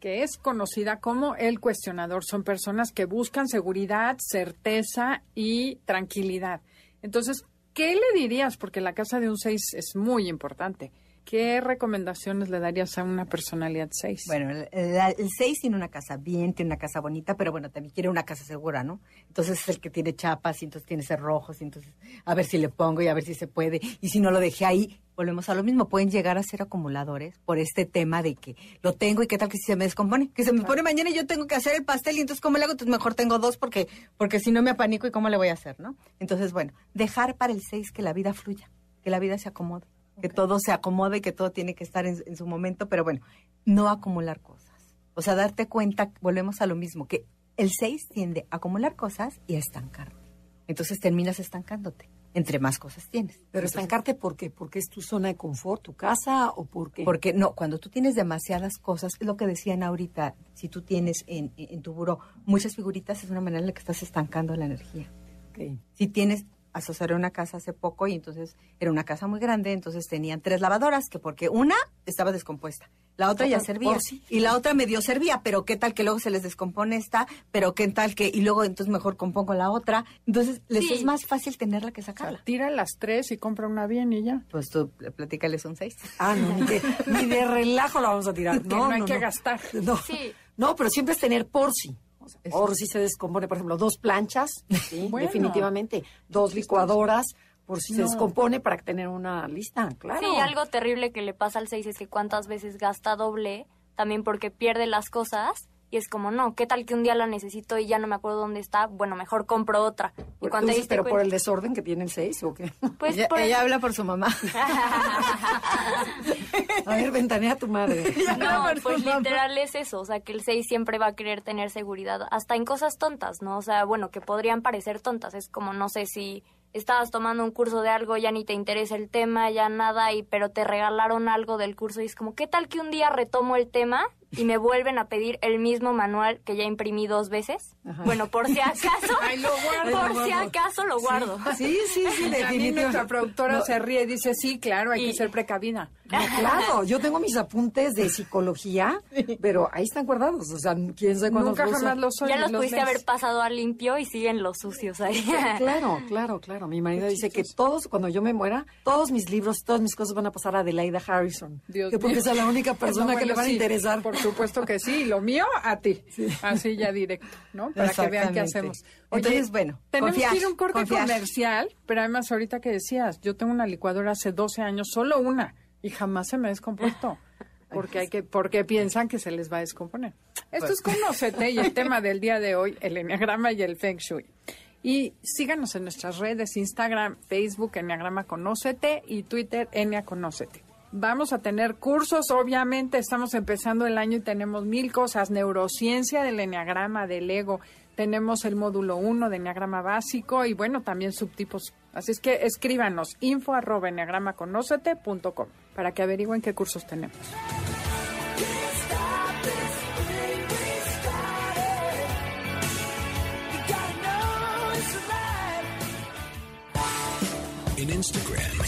[SPEAKER 2] que es conocida como el cuestionador. Son personas que buscan seguridad, certeza y tranquilidad. Entonces, ¿qué le dirías? Porque la casa de un 6 es muy importante. ¿Qué recomendaciones le darías a una personalidad 6?
[SPEAKER 3] Bueno, el, el, 6 tiene una casa bien, tiene una casa bonita, pero bueno, también quiere una casa segura, ¿no? Entonces es el que tiene chapas y entonces tiene cerrojos y entonces a ver si le pongo y a ver si se puede. Y si no lo dejé ahí, volvemos a lo mismo. Pueden llegar a ser acumuladores por este tema de que lo tengo y qué tal que si se me descompone. Que se me pone mañana y yo tengo que hacer el pastel y entonces ¿cómo le hago? Entonces mejor tengo dos porque, porque si no me apanico y cómo le voy a hacer, ¿no? Entonces, bueno, dejar para el 6 que la vida fluya, que la vida se acomode que todo se acomode y que todo tiene que estar en, en, su momento, pero bueno, no acumular cosas. O sea, darte cuenta, volvemos a lo mismo, que el 6 tiende a acumular cosas y a estancarte. Entonces terminas estancándote, entre más cosas tienes.
[SPEAKER 1] Pero estancarte, ¿por qué? ¿Porque es tu zona de confort, tu casa o por qué?
[SPEAKER 3] Porque no, cuando tú tienes demasiadas cosas, es lo que decían ahorita, si tú tienes en, en tu buró muchas figuritas, es una manera en la que estás estancando la energía.
[SPEAKER 1] Okay.
[SPEAKER 3] Si tienes asociaron una casa hace poco y entonces era una casa muy grande, entonces tenían tres lavadoras, que porque una estaba descompuesta, la otra ya servía
[SPEAKER 1] sí.
[SPEAKER 3] y la otra medio servía, pero qué tal que luego se les descompone esta, pero qué tal que y luego entonces mejor compongo la otra, entonces les
[SPEAKER 6] Sí.
[SPEAKER 3] es más fácil tenerla que
[SPEAKER 2] O sea,
[SPEAKER 3] sacarla.
[SPEAKER 2] tira las tres y compra una bien y ya.
[SPEAKER 3] Pues tú platícales un seis.
[SPEAKER 1] Ah, no, ni, de, ni de relajo la vamos a tirar.
[SPEAKER 2] Que
[SPEAKER 1] No,
[SPEAKER 2] no hay
[SPEAKER 1] no,
[SPEAKER 2] que
[SPEAKER 1] no.
[SPEAKER 2] gastar.
[SPEAKER 1] No,
[SPEAKER 6] Sí.
[SPEAKER 1] no, pero siempre es tener por O si se descompone, por ejemplo, dos planchas, sí,
[SPEAKER 2] Bueno.
[SPEAKER 1] definitivamente, dos licuadoras, por si se descompone para tener una lista, claro.
[SPEAKER 6] Sí, algo terrible que le pasa al 6 es que cuántas veces gasta doble, también porque pierde las cosas. Y es como, no, ¿qué tal que un día la necesito y ya no me acuerdo dónde está? Bueno, mejor compro otra. Y cuando
[SPEAKER 1] dices, pero por el desorden que tiene el 6 o qué?
[SPEAKER 6] Pues
[SPEAKER 3] ella,
[SPEAKER 6] por
[SPEAKER 3] ella habla por su mamá.
[SPEAKER 1] A ver, ventanea a tu madre.
[SPEAKER 6] No, pues literal es eso, o sea, que el 6 siempre va a querer tener seguridad, hasta en cosas tontas, ¿no? O sea, bueno, que podrían parecer tontas, es como, no sé, si estabas tomando un curso de algo, ya ni te interesa el tema, ya nada, y pero te regalaron algo del curso y es como, ¿qué tal que un día retomo el tema y me vuelven a pedir el mismo manual que ya imprimí dos veces?
[SPEAKER 1] Ajá.
[SPEAKER 6] Bueno, por si acaso,
[SPEAKER 2] Ay, lo guardo.
[SPEAKER 6] por si acaso lo guardo.
[SPEAKER 1] Sí, sí, sí,
[SPEAKER 2] nuestra productora
[SPEAKER 1] No,
[SPEAKER 2] se ríe y dice, sí, claro, hay
[SPEAKER 6] Y-
[SPEAKER 2] que ser precavida.
[SPEAKER 1] no, claro, yo tengo mis apuntes de psicología, pero ahí están guardados, o sea, quién sabe cuándo
[SPEAKER 2] Nunca
[SPEAKER 1] los
[SPEAKER 2] jamás los soy.
[SPEAKER 6] Ya los pudiste haber pasado a limpio y siguen los sucios ahí.
[SPEAKER 1] Claro, claro, claro. Mi marido dice que todos, cuando yo me muera, todos mis libros, todas mis cosas van a pasar a Adelaida Harrison.
[SPEAKER 2] Dios
[SPEAKER 1] que porque
[SPEAKER 2] mío.
[SPEAKER 1] es la única persona
[SPEAKER 2] No,
[SPEAKER 1] que le van a interesar.
[SPEAKER 2] Por supuesto que sí, y lo mío a ti. Así ya directo, ¿no? Para que vean qué hacemos.
[SPEAKER 3] Entonces, bueno,
[SPEAKER 2] tenemos
[SPEAKER 3] confiar,
[SPEAKER 2] que ir a un corte
[SPEAKER 3] confiar.
[SPEAKER 2] comercial, pero además ahorita que decías, yo tengo una licuadora hace 12 años, solo una, y jamás se me ha descompuesto. Porque hay que, porque piensan que se les va a descomponer. Esto es Conócete y el tema del día de hoy, el enneagrama y el feng shui. Y síganos en nuestras redes, Instagram, Facebook, Enneagrama Conócete y Twitter, Ennea Conócete. Vamos a tener cursos, obviamente, estamos empezando el año y tenemos mil cosas, neurociencia del Enneagrama, del ego, tenemos el módulo 1 de Enneagrama básico y bueno, también subtipos. Así es que escríbanos info arroba enneagramaconócete.com para que averigüen qué cursos tenemos.
[SPEAKER 5] En Instagram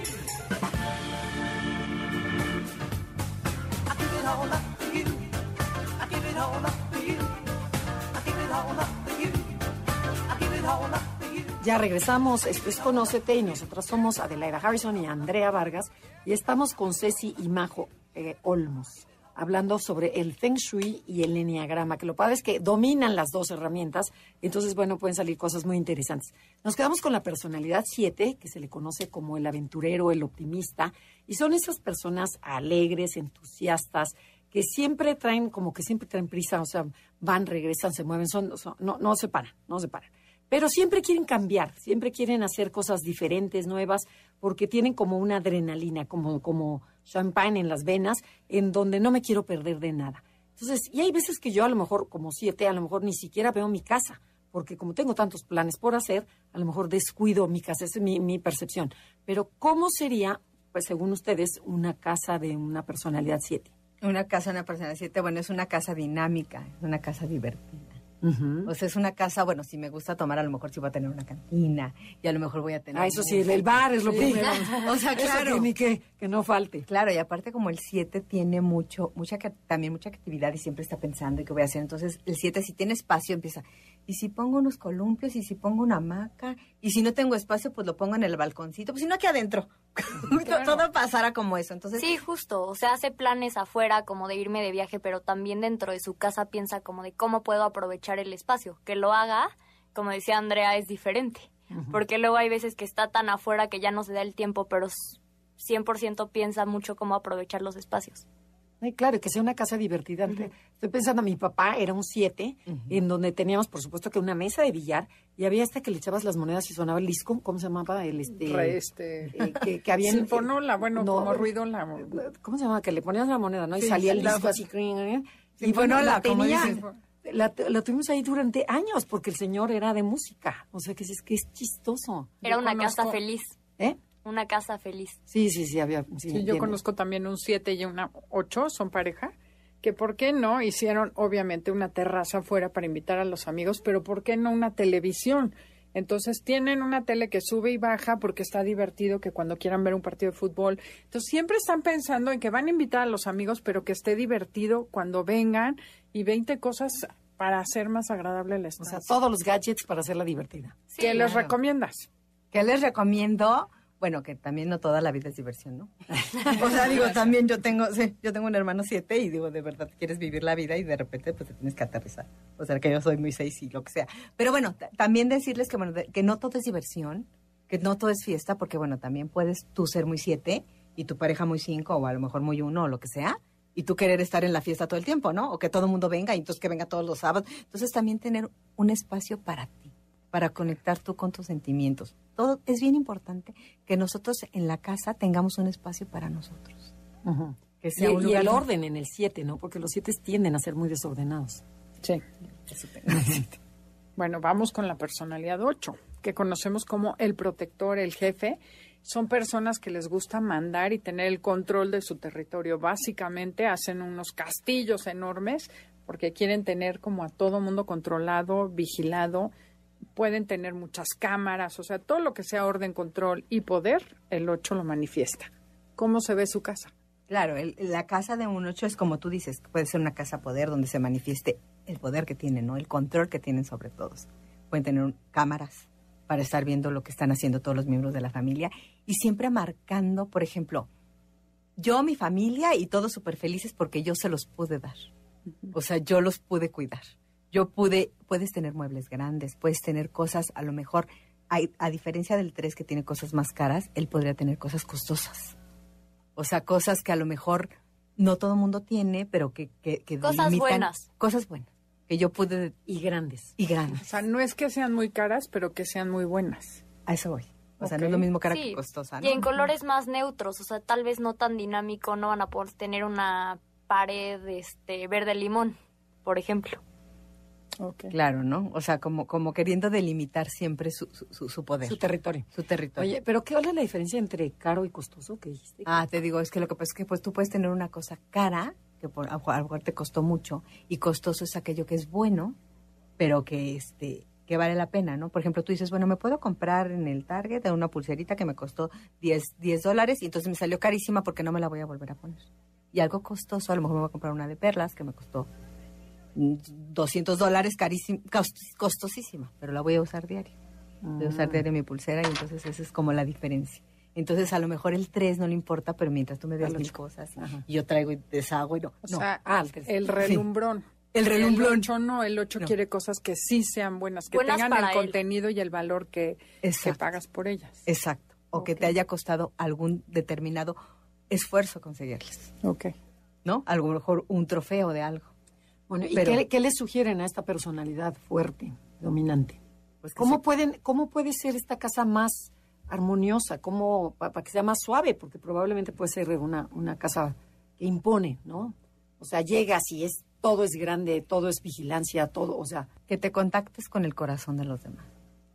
[SPEAKER 1] Ya regresamos, esto es Conócete y nosotras somos Adelaida Harrison y Andrea Vargas y estamos con Ceci y Majo eh, Olmos. hablando sobre el Feng Shui y el Enneagrama, que lo padre es que dominan las dos herramientas, entonces, bueno, pueden salir cosas muy interesantes. Nos quedamos con la personalidad 7, que se le conoce como el aventurero, el optimista, y son esas personas alegres, entusiastas, que siempre traen, como que siempre traen prisa, o sea, van, regresan, se mueven, son, son- no, no se paran, no se paran. Pero siempre quieren cambiar, siempre quieren hacer cosas diferentes, nuevas, porque tienen como una adrenalina, como, como champagne en las venas, en donde no me quiero perder de nada. Entonces, y hay veces que yo a lo mejor, como siete, a lo mejor ni siquiera veo mi casa, porque como tengo tantos planes por hacer, a lo mejor descuido mi casa, esa es mi, mi percepción. Pero, ¿cómo sería, pues según ustedes, una casa de una personalidad siete?
[SPEAKER 3] Una casa, una persona siete, bueno, es una casa dinámica, es una casa divertida. O sea, es una casa, bueno, si me gusta tomar, a lo mejor sí voy a tener una cantina y a lo mejor voy a tener...
[SPEAKER 1] Ah, eso sí, el bar es lo
[SPEAKER 3] Sí.
[SPEAKER 1] primero.
[SPEAKER 3] O sea,
[SPEAKER 1] Eso
[SPEAKER 3] claro.
[SPEAKER 1] tiene que, que no falte.
[SPEAKER 3] Claro, y aparte como el 7 tiene mucho, mucha, también mucha actividad y siempre está pensando en qué voy a hacer. Entonces, el 7 si tiene espacio empieza, y si pongo unos columpios, y si pongo una hamaca, y si no tengo espacio, pues lo pongo en el balconcito, pues si no aquí adentro. Todo pasará como eso. Entonces,
[SPEAKER 6] Sí, justo. O sea, hace planes afuera como de irme de viaje, pero también dentro de su casa piensa como de cómo puedo aprovechar el espacio. Que lo haga, como decía Andrea, es diferente. Porque luego hay veces que está tan afuera que ya no se da el tiempo, pero s- 100% piensa mucho cómo aprovechar los espacios.
[SPEAKER 1] Ay, claro, que sea una casa divertida. Estoy pensando, mi papá era un 7, en donde teníamos, por supuesto, que una mesa de billar y había hasta que le echabas las monedas y sonaba el disco. ¿Cómo se llamaba? El este.
[SPEAKER 2] Re- este,
[SPEAKER 1] eh, que, que había
[SPEAKER 2] Sinfonola, bueno, como ruidola.
[SPEAKER 1] ¿Cómo se llama? Que le ponías la moneda, ¿no? Y salía el
[SPEAKER 2] la-
[SPEAKER 1] disco así. Y bueno, la tenía-. La, la tuvimos ahí durante años porque el señor era de música. O sea, que es, que es chistoso.
[SPEAKER 6] Era
[SPEAKER 2] Yo
[SPEAKER 6] una
[SPEAKER 2] conozco-
[SPEAKER 6] casa feliz.
[SPEAKER 1] ¿Eh?
[SPEAKER 6] Una casa feliz.
[SPEAKER 1] Sí, sí, sí, había. Sí,
[SPEAKER 2] Sí, yo conozco también un 7 y una 8, son pareja, que por qué no hicieron obviamente una terraza afuera para invitar a los amigos, pero por qué no una televisión. Entonces tienen una tele que sube y baja porque está divertido que cuando quieran ver un partido de fútbol. Entonces siempre están pensando en que van a invitar a los amigos, pero que esté divertido cuando vengan y 20 cosas para hacer más agradable la
[SPEAKER 1] O sea,
[SPEAKER 2] estancia.
[SPEAKER 1] todos los gadgets para hacerla divertida.
[SPEAKER 6] Sí,
[SPEAKER 2] ¿Qué les recomiendas?
[SPEAKER 3] ¿qué les recomiendo? Bueno, que también no toda la vida es diversión, ¿no? o sea, digo, también yo tengo, yo tengo un hermano 7 y digo, de verdad, quieres vivir la vida y de repente pues te tienes que aterrizar. O sea, que yo soy muy 6 y lo que sea. Pero bueno, también decirles que, bueno, que no todo es diversión, que no todo es fiesta, porque bueno, también puedes tú ser muy 7 y tu pareja muy 5 o a lo mejor muy 1 o lo que sea. Y tú querer estar en la fiesta todo el tiempo, ¿no? O que todo el mundo venga y entonces que venga todos los sábados. Entonces también tener un espacio para ti, para conectar tú con tus sentimientos. Todo es bien importante que nosotros en la casa tengamos un espacio para nosotros. Que
[SPEAKER 1] Y,
[SPEAKER 3] sea un
[SPEAKER 1] y
[SPEAKER 3] lugar
[SPEAKER 1] el
[SPEAKER 3] donde-
[SPEAKER 1] orden en el 7, ¿no? Porque los 7 tienden a ser muy desordenados.
[SPEAKER 2] Sí. Bueno, vamos con la personalidad 8, que conocemos como el protector, el jefe. Son personas que les gusta mandar y tener el control de su territorio. Básicamente hacen unos castillos enormes porque quieren tener como a todo mundo controlado, vigilado. Pueden tener muchas cámaras, o sea, todo lo que sea orden, control y poder, el 8 lo manifiesta. ¿Cómo se ve su casa?
[SPEAKER 3] Claro, el- la casa de un ocho es como tú dices, puede ser una casa poder donde se manifieste el poder que tienen, ¿no? El control que tienen sobre todos. Pueden tener cámaras para estar viendo lo que están haciendo todos los miembros de la familia y siempre marcando, por ejemplo, yo, mi familia y todos súper felices porque yo se los pude dar. O sea, yo los pude cuidar. Yo pude, puedes tener muebles grandes, puedes tener cosas, a lo mejor, hay- a diferencia del 3 que tiene cosas más caras, él podría tener cosas costosas. O sea, cosas que a lo mejor no todo el mundo tiene, pero que... que, que
[SPEAKER 6] Cosas
[SPEAKER 3] delimitan-
[SPEAKER 6] buenas.
[SPEAKER 3] Cosas buenas. Que yo pude...
[SPEAKER 1] Y grandes.
[SPEAKER 3] Y
[SPEAKER 2] O
[SPEAKER 3] grandes.
[SPEAKER 2] sea, no es que sean muy caras, pero que sean muy buenas.
[SPEAKER 3] A eso voy. O sea, no es lo mismo cara
[SPEAKER 6] Sí,
[SPEAKER 3] que costosa, ¿no?
[SPEAKER 6] Y en colores más neutros, o sea, tal vez no tan dinámico, no van a poder tener una pared este verde limón, por ejemplo.
[SPEAKER 3] Claro, ¿no? O sea, como, como queriendo delimitar siempre su, su, su- su poder,
[SPEAKER 1] Su
[SPEAKER 3] su,
[SPEAKER 1] territorio.
[SPEAKER 3] territorio.
[SPEAKER 1] Oye, pero ¿qué es la diferencia entre caro y costoso que dijiste?
[SPEAKER 3] Ah, te digo, es que lo que pasa es que pues tú puedes tener una cosa cara, que por, a lo mejor te costó mucho, y costoso es aquello que es bueno, pero que este que vale la pena, ¿no? Por ejemplo, tú dices, bueno, me puedo comprar en el Target una pulserita que me costó 10, 10 dólares y entonces me salió carísima porque no me la voy a volver a poner. Y algo costoso, a lo mejor me voy a comprar una de perlas que me costó 200 dólares, carísima, costosísima, pero la voy a usar diario. Voy a usar diario mi pulsera y entonces esa es como la diferencia. Entonces, a lo mejor el 3 no le importa, pero mientras tú me das mil cosas
[SPEAKER 1] Ajá.
[SPEAKER 3] y yo traigo y deshago y no.
[SPEAKER 2] O
[SPEAKER 3] no.
[SPEAKER 2] sea,
[SPEAKER 1] Ah, el
[SPEAKER 2] relumbrón.
[SPEAKER 3] El relumbrón.
[SPEAKER 2] El 8 no, el 8 quiere cosas que sí sean buenas, que
[SPEAKER 6] Buenas
[SPEAKER 2] tengan el
[SPEAKER 6] él.
[SPEAKER 2] contenido y el valor que, que pagas por ellas.
[SPEAKER 3] Exacto. O que te haya costado algún determinado esfuerzo conseguirles,
[SPEAKER 2] Ok.
[SPEAKER 3] ¿no? A lo mejor un trofeo de algo.
[SPEAKER 1] Bueno, ¿y
[SPEAKER 3] Pero-
[SPEAKER 1] qué, qué le sugieren a esta personalidad fuerte, dominante?
[SPEAKER 3] Pues
[SPEAKER 1] ¿Cómo,
[SPEAKER 3] se-
[SPEAKER 1] pueden, ¿Cómo puede ser esta casa más armoniosa? ¿Cómo, para que sea más suave? Porque probablemente puede ser una, una casa que impone, ¿no? O sea, llegas y es, todo es grande, todo es vigilancia, todo, o sea,
[SPEAKER 3] que te contactes con el corazón de los demás.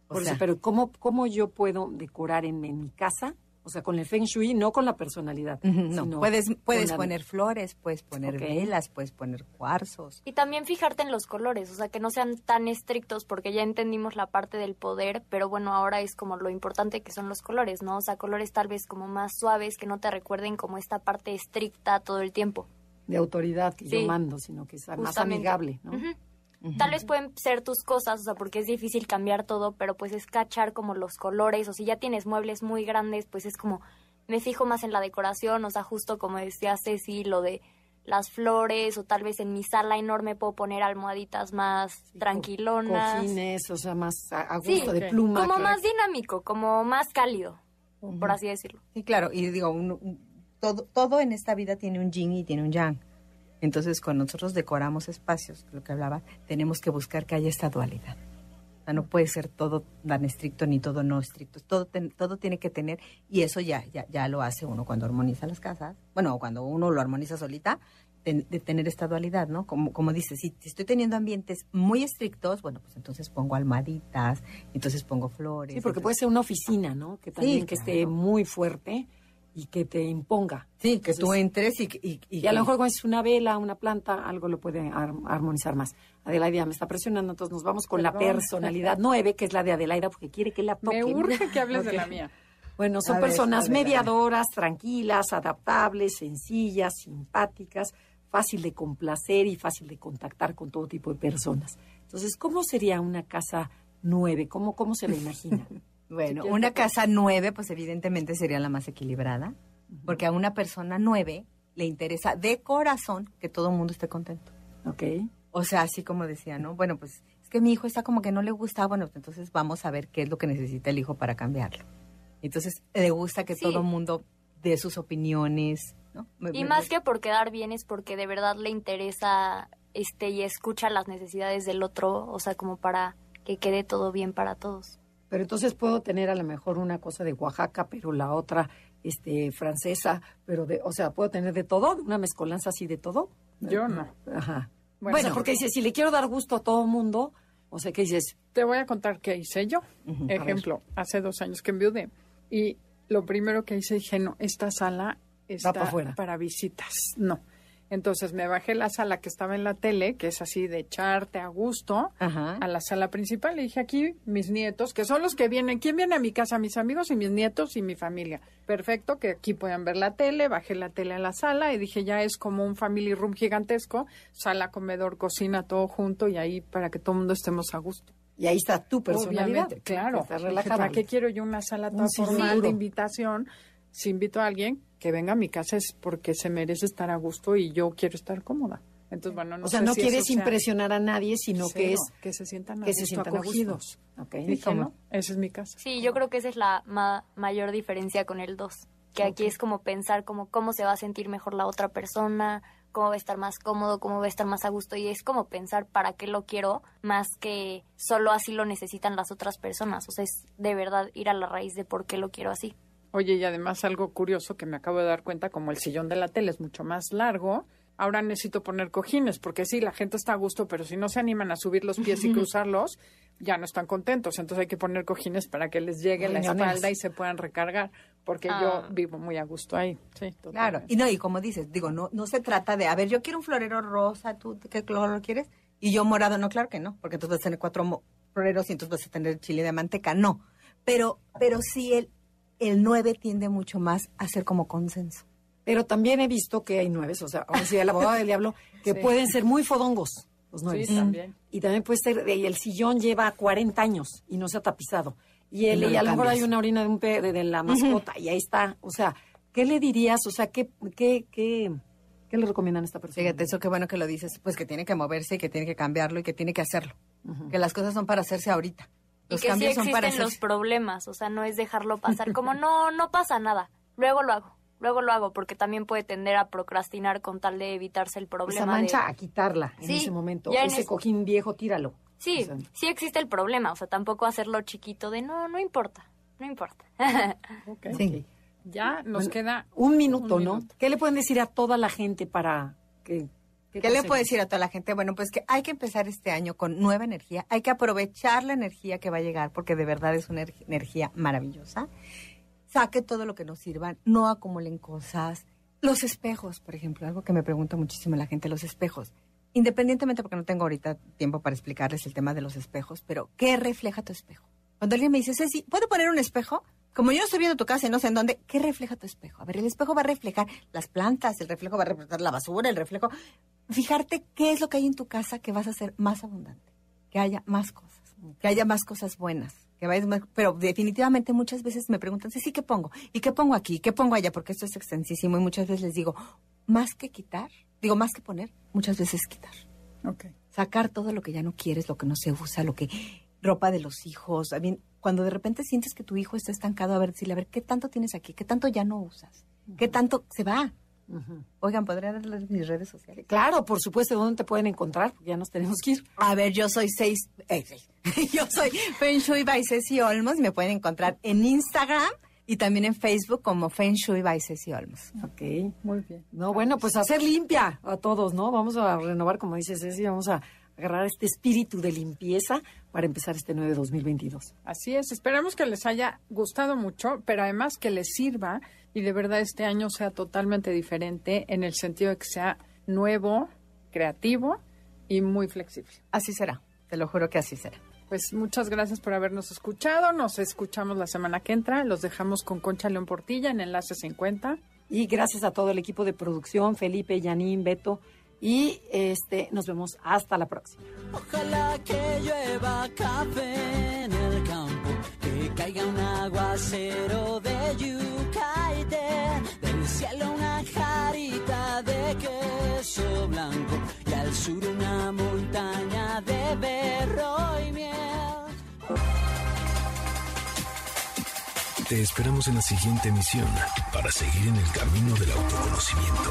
[SPEAKER 3] O
[SPEAKER 1] por
[SPEAKER 3] sea,
[SPEAKER 1] eso, pero ¿cómo, ¿cómo yo puedo decorar en, en mi casa? O sea, con el Feng Shui, no con la personalidad.
[SPEAKER 3] no,
[SPEAKER 1] sino
[SPEAKER 3] puedes, puedes
[SPEAKER 1] con la-
[SPEAKER 3] poner flores, puedes poner velas, puedes poner cuarzos.
[SPEAKER 6] Y también fijarte en los colores, o sea, que no sean tan estrictos porque ya entendimos la parte del poder, pero bueno, ahora es como lo importante que son los colores, ¿no? O sea, colores tal vez como más suaves que no te recuerden como esta parte estricta todo el tiempo.
[SPEAKER 1] de autoridad que yo mando, sino que sea más amigable, ¿no?
[SPEAKER 6] Tal vez pueden ser tus cosas, o sea, porque es difícil cambiar todo, pero pues es cachar como los colores, o si ya tienes muebles muy grandes, pues es como, me fijo más en la decoración, o sea, justo como decía Ceci, lo de las flores, o tal vez en mi sala enorme puedo poner almohaditas más tranquilonas.
[SPEAKER 1] Cojines, o sea, más a,
[SPEAKER 6] Sí,
[SPEAKER 1] gusto de pluma.
[SPEAKER 6] Como más dinámico, como más cálido, por así decirlo.
[SPEAKER 3] Sí, claro, y digo, un- un- todo, todo en esta vida tiene un yin y tiene un yang. Entonces, cuando nosotros decoramos espacios, lo que hablaba, tenemos que buscar que haya esta dualidad. O sea, no puede ser todo tan estricto ni todo no estricto. Todo, ten- todo tiene que tener, y eso ya, ya, ya lo hace uno cuando armoniza las casas. Bueno, cuando uno lo armoniza solita, de tener esta dualidad, ¿no? Como, como dices, si estoy teniendo ambientes muy estrictos, bueno, pues entonces pongo almohaditas, entonces pongo flores.
[SPEAKER 1] Sí, porque
[SPEAKER 3] entonces-
[SPEAKER 1] puede ser una oficina, ¿no? Que también que esté muy fuerte y que te imponga.
[SPEAKER 3] Sí, que tú
[SPEAKER 1] Entonces,
[SPEAKER 3] entres y... Y, y-
[SPEAKER 1] Y a lo mejor cuando es una vela, una planta, algo lo puede ar- armonizar más. Adelaida ya me está presionando, entonces nos vamos con la personalidad nueve, que es la de Adelaida, porque quiere que la toque.
[SPEAKER 2] Me urge que hables de la mía.
[SPEAKER 1] Bueno, son
[SPEAKER 3] A
[SPEAKER 1] personas
[SPEAKER 3] ver,
[SPEAKER 1] mediadoras, tranquilas, adaptables, sencillas, simpáticas, fácil de complacer y fácil de contactar con todo tipo de personas. Entonces, ¿cómo sería una casa nueve? ¿Cómo, cómo se la imagina?
[SPEAKER 3] Bueno, una casa nueve, pues evidentemente sería la más equilibrada, porque a una persona nueve le interesa de corazón que todo el mundo esté contento.
[SPEAKER 1] ¿Ok?
[SPEAKER 3] O sea, así como decía, ¿no? Bueno, pues es que mi hijo está como que no le gusta, bueno, pues, entonces vamos a ver qué es lo que necesita el hijo para cambiarlo. Entonces, le gusta que
[SPEAKER 6] Sí.
[SPEAKER 3] todo el mundo dé sus opiniones, ¿no? Me-
[SPEAKER 6] Y
[SPEAKER 3] me-
[SPEAKER 6] más que por quedar bien es porque de verdad le interesa este y escucha las necesidades del otro, o sea, como para que quede todo bien para todos.
[SPEAKER 1] Pero entonces puedo tener a lo mejor una cosa de Oaxaca, pero la otra este francesa, pero de, o sea, puedo tener de todo, una mezcolanza así de todo.
[SPEAKER 2] Yo no.
[SPEAKER 1] Ajá.
[SPEAKER 2] Bueno,
[SPEAKER 1] Bueno, porque dices, si le quiero dar gusto a todo el mundo, o sea, que dices,
[SPEAKER 2] Te voy a contar qué hice yo. Ejemplo, hace dos años que enviudé. Y lo primero que hice, dije, no, esta sala está para visitas. No. Entonces me bajé la sala que estaba en la tele, que es así de echarte a gusto,
[SPEAKER 3] Ajá.
[SPEAKER 2] a la sala principal. Y dije, aquí mis nietos, que son los que vienen. ¿Quién viene a mi casa? Mis amigos y mis nietos y mi familia. Perfecto, que aquí puedan ver la tele. Bajé la tele a la sala y dije, ya es como un family room gigantesco. Sala, comedor, cocina, todo junto y ahí para que todo el mundo estemos a gusto.
[SPEAKER 1] y ahí está tu personalidad.
[SPEAKER 2] Obviamente, claro.
[SPEAKER 1] Relajada.
[SPEAKER 2] ¿Para qué quiero yo una sala toda
[SPEAKER 1] sillón
[SPEAKER 2] formal de invitación? Si invito a alguien que venga a mi casa es porque se merece estar a gusto y yo quiero estar cómoda. Entonces, bueno, no
[SPEAKER 1] o sea,
[SPEAKER 2] sé
[SPEAKER 1] no
[SPEAKER 2] si
[SPEAKER 1] quieres
[SPEAKER 2] sea
[SPEAKER 1] impresionar a nadie, sino que es
[SPEAKER 2] que se sientan, a
[SPEAKER 1] que se sientan
[SPEAKER 2] acogidos.
[SPEAKER 1] Ok.
[SPEAKER 2] Dije,
[SPEAKER 3] ¿cómo?
[SPEAKER 2] no, esa es mi casa.
[SPEAKER 6] Sí, yo creo que esa es la ma- mayor diferencia con el 2, que aquí es como pensar como cómo se va a sentir mejor la otra persona, cómo va a estar más cómodo, cómo va a estar más a gusto y es como pensar para qué lo quiero más que solo así lo necesitan las otras personas, o sea, es de verdad ir a la raíz de por qué lo quiero así.
[SPEAKER 2] Oye, y además algo curioso que me acabo de dar cuenta, como el sillón de la tele es mucho más largo, ahora necesito poner cojines, porque sí, la gente está a gusto, pero si no se animan a subir los pies y cruzarlos, ya no están contentos. Entonces hay que poner cojines para que les llegue la espalda y se puedan recargar, porque
[SPEAKER 6] Ah.
[SPEAKER 2] yo vivo muy a gusto ahí. Sí,
[SPEAKER 3] Claro, y no, y como dices, digo, no, no se trata de, a ver, yo quiero un florero rosa, ¿tú qué color quieres? Y yo morado, no, claro que no, porque entonces vas a tener cuatro floreros y entonces vas a tener chile de manteca, no. Pero, pero sí el, el 9 tiende mucho más a ser como consenso.
[SPEAKER 1] Pero también he visto que hay nueves, o sea, como decía el abogado del diablo, que
[SPEAKER 2] Sí.
[SPEAKER 1] pueden ser muy fodongos, los nueves.
[SPEAKER 2] Sí, también.
[SPEAKER 1] Y también puede ser, y el sillón lleva 40 años y no se ha tapizado. y, él, y a lo mejor hay una orina de, un pe- de, de la mascota y ahí está. O sea, ¿qué le dirías? O sea, ¿qué, qué, qué, qué le recomiendan a esta persona?
[SPEAKER 3] Fíjate, eso qué bueno que lo dices, pues que tiene que moverse y que tiene que cambiarlo y que tiene que hacerlo. Que las cosas son para hacerse ahorita.
[SPEAKER 6] Y
[SPEAKER 3] Los
[SPEAKER 6] que sí
[SPEAKER 3] cambios son para
[SPEAKER 6] existen los problemas, o sea, no es dejarlo pasar como no, no pasa nada, luego lo hago, luego lo hago, porque también puede tender a procrastinar con tal de evitarse el problema.
[SPEAKER 1] Esa
[SPEAKER 6] de-
[SPEAKER 1] mancha a quitarla en
[SPEAKER 6] Sí,
[SPEAKER 1] ese momento.
[SPEAKER 6] ya en
[SPEAKER 1] Ese
[SPEAKER 6] es-
[SPEAKER 1] cojín viejo, tíralo.
[SPEAKER 6] Sí,
[SPEAKER 1] O sea,
[SPEAKER 6] sí existe el problema, o sea, tampoco hacerlo chiquito de no, no importa, no importa.
[SPEAKER 2] Ok.
[SPEAKER 3] Sí.
[SPEAKER 2] Ya nos
[SPEAKER 1] Bueno,
[SPEAKER 2] queda
[SPEAKER 1] un minuto,
[SPEAKER 2] un
[SPEAKER 1] ¿no?
[SPEAKER 2] minuto.
[SPEAKER 1] ¿Qué le pueden decir a toda la gente para que...
[SPEAKER 3] ¿Qué le
[SPEAKER 1] consejo?
[SPEAKER 3] puedo decir a toda la gente? Bueno, pues que hay que empezar este año con nueva energía. Hay que aprovechar la energía que va a llegar porque de verdad es una ener- energía maravillosa. Saque todo lo que nos sirva, no acumulen cosas. Los espejos, por ejemplo, algo que me pregunta muchísimo la gente, los espejos. Independientemente, porque no tengo ahorita tiempo para explicarles el tema de los espejos, pero ¿qué refleja tu espejo? Cuando alguien me dice, Ceci, ¿puedo poner un espejo? Como yo no estoy viendo tu casa y no sé en dónde, ¿qué refleja tu espejo? A ver, el espejo va a reflejar las plantas, el reflejo va a reflejar la basura, el reflejo... Fijarte qué es lo que hay en tu casa que vas a hacer más abundante, que haya más cosas, que haya más cosas buenas, que vayas más... Pero definitivamente muchas veces me preguntan, sí, ¿qué pongo? ¿Y qué pongo aquí? ¿Qué pongo allá? Porque esto es extensísimo y muchas veces les digo, más que quitar, digo, más que poner, muchas veces quitar sacar todo lo que ya no quieres, lo que no se usa, lo que ropa de los hijos. También cuando de repente sientes que tu hijo está estancado, a ver, decirle, a ver, ¿qué tanto tienes aquí? ¿Qué tanto ya no usas? ¿Qué tanto se va? Oigan, ¿podría darles mis redes sociales?
[SPEAKER 1] Claro, por supuesto, ¿dónde te pueden encontrar? Porque ya nos tenemos que ir.
[SPEAKER 3] A ver, yo soy seis, eh, seis. yo soy Feng Shui by Ceci Olmos y me pueden encontrar en Instagram y también en Facebook como Feng Shui by Ceci Olmos.
[SPEAKER 1] Ok.
[SPEAKER 2] Muy bien.
[SPEAKER 1] No, bueno, pues hacer limpia a todos, ¿no? Vamos a renovar, como dice Ceci, vamos a agarrar este espíritu de limpieza para empezar este 9 2022.
[SPEAKER 2] Así es, esperamos que les haya gustado mucho, pero además que les sirva y de verdad este año sea totalmente diferente en el sentido de que sea nuevo, creativo y muy flexible.
[SPEAKER 3] Así será, te lo juro que así será.
[SPEAKER 2] Pues muchas gracias por habernos escuchado, nos escuchamos la semana que entra, los dejamos con Concha León Portilla en Enlace 50.
[SPEAKER 1] Y gracias a todo el equipo de producción, Felipe, Yanín, Beto. Y este nos vemos hasta la próxima.
[SPEAKER 4] Ojalá que llueva café en el campo, que caiga un aguacero de yucaite, del cielo una jarita de queso blanco y al sur una montaña de berro y miel.
[SPEAKER 5] Te esperamos en la siguiente emisión para seguir en el camino del autoconocimiento.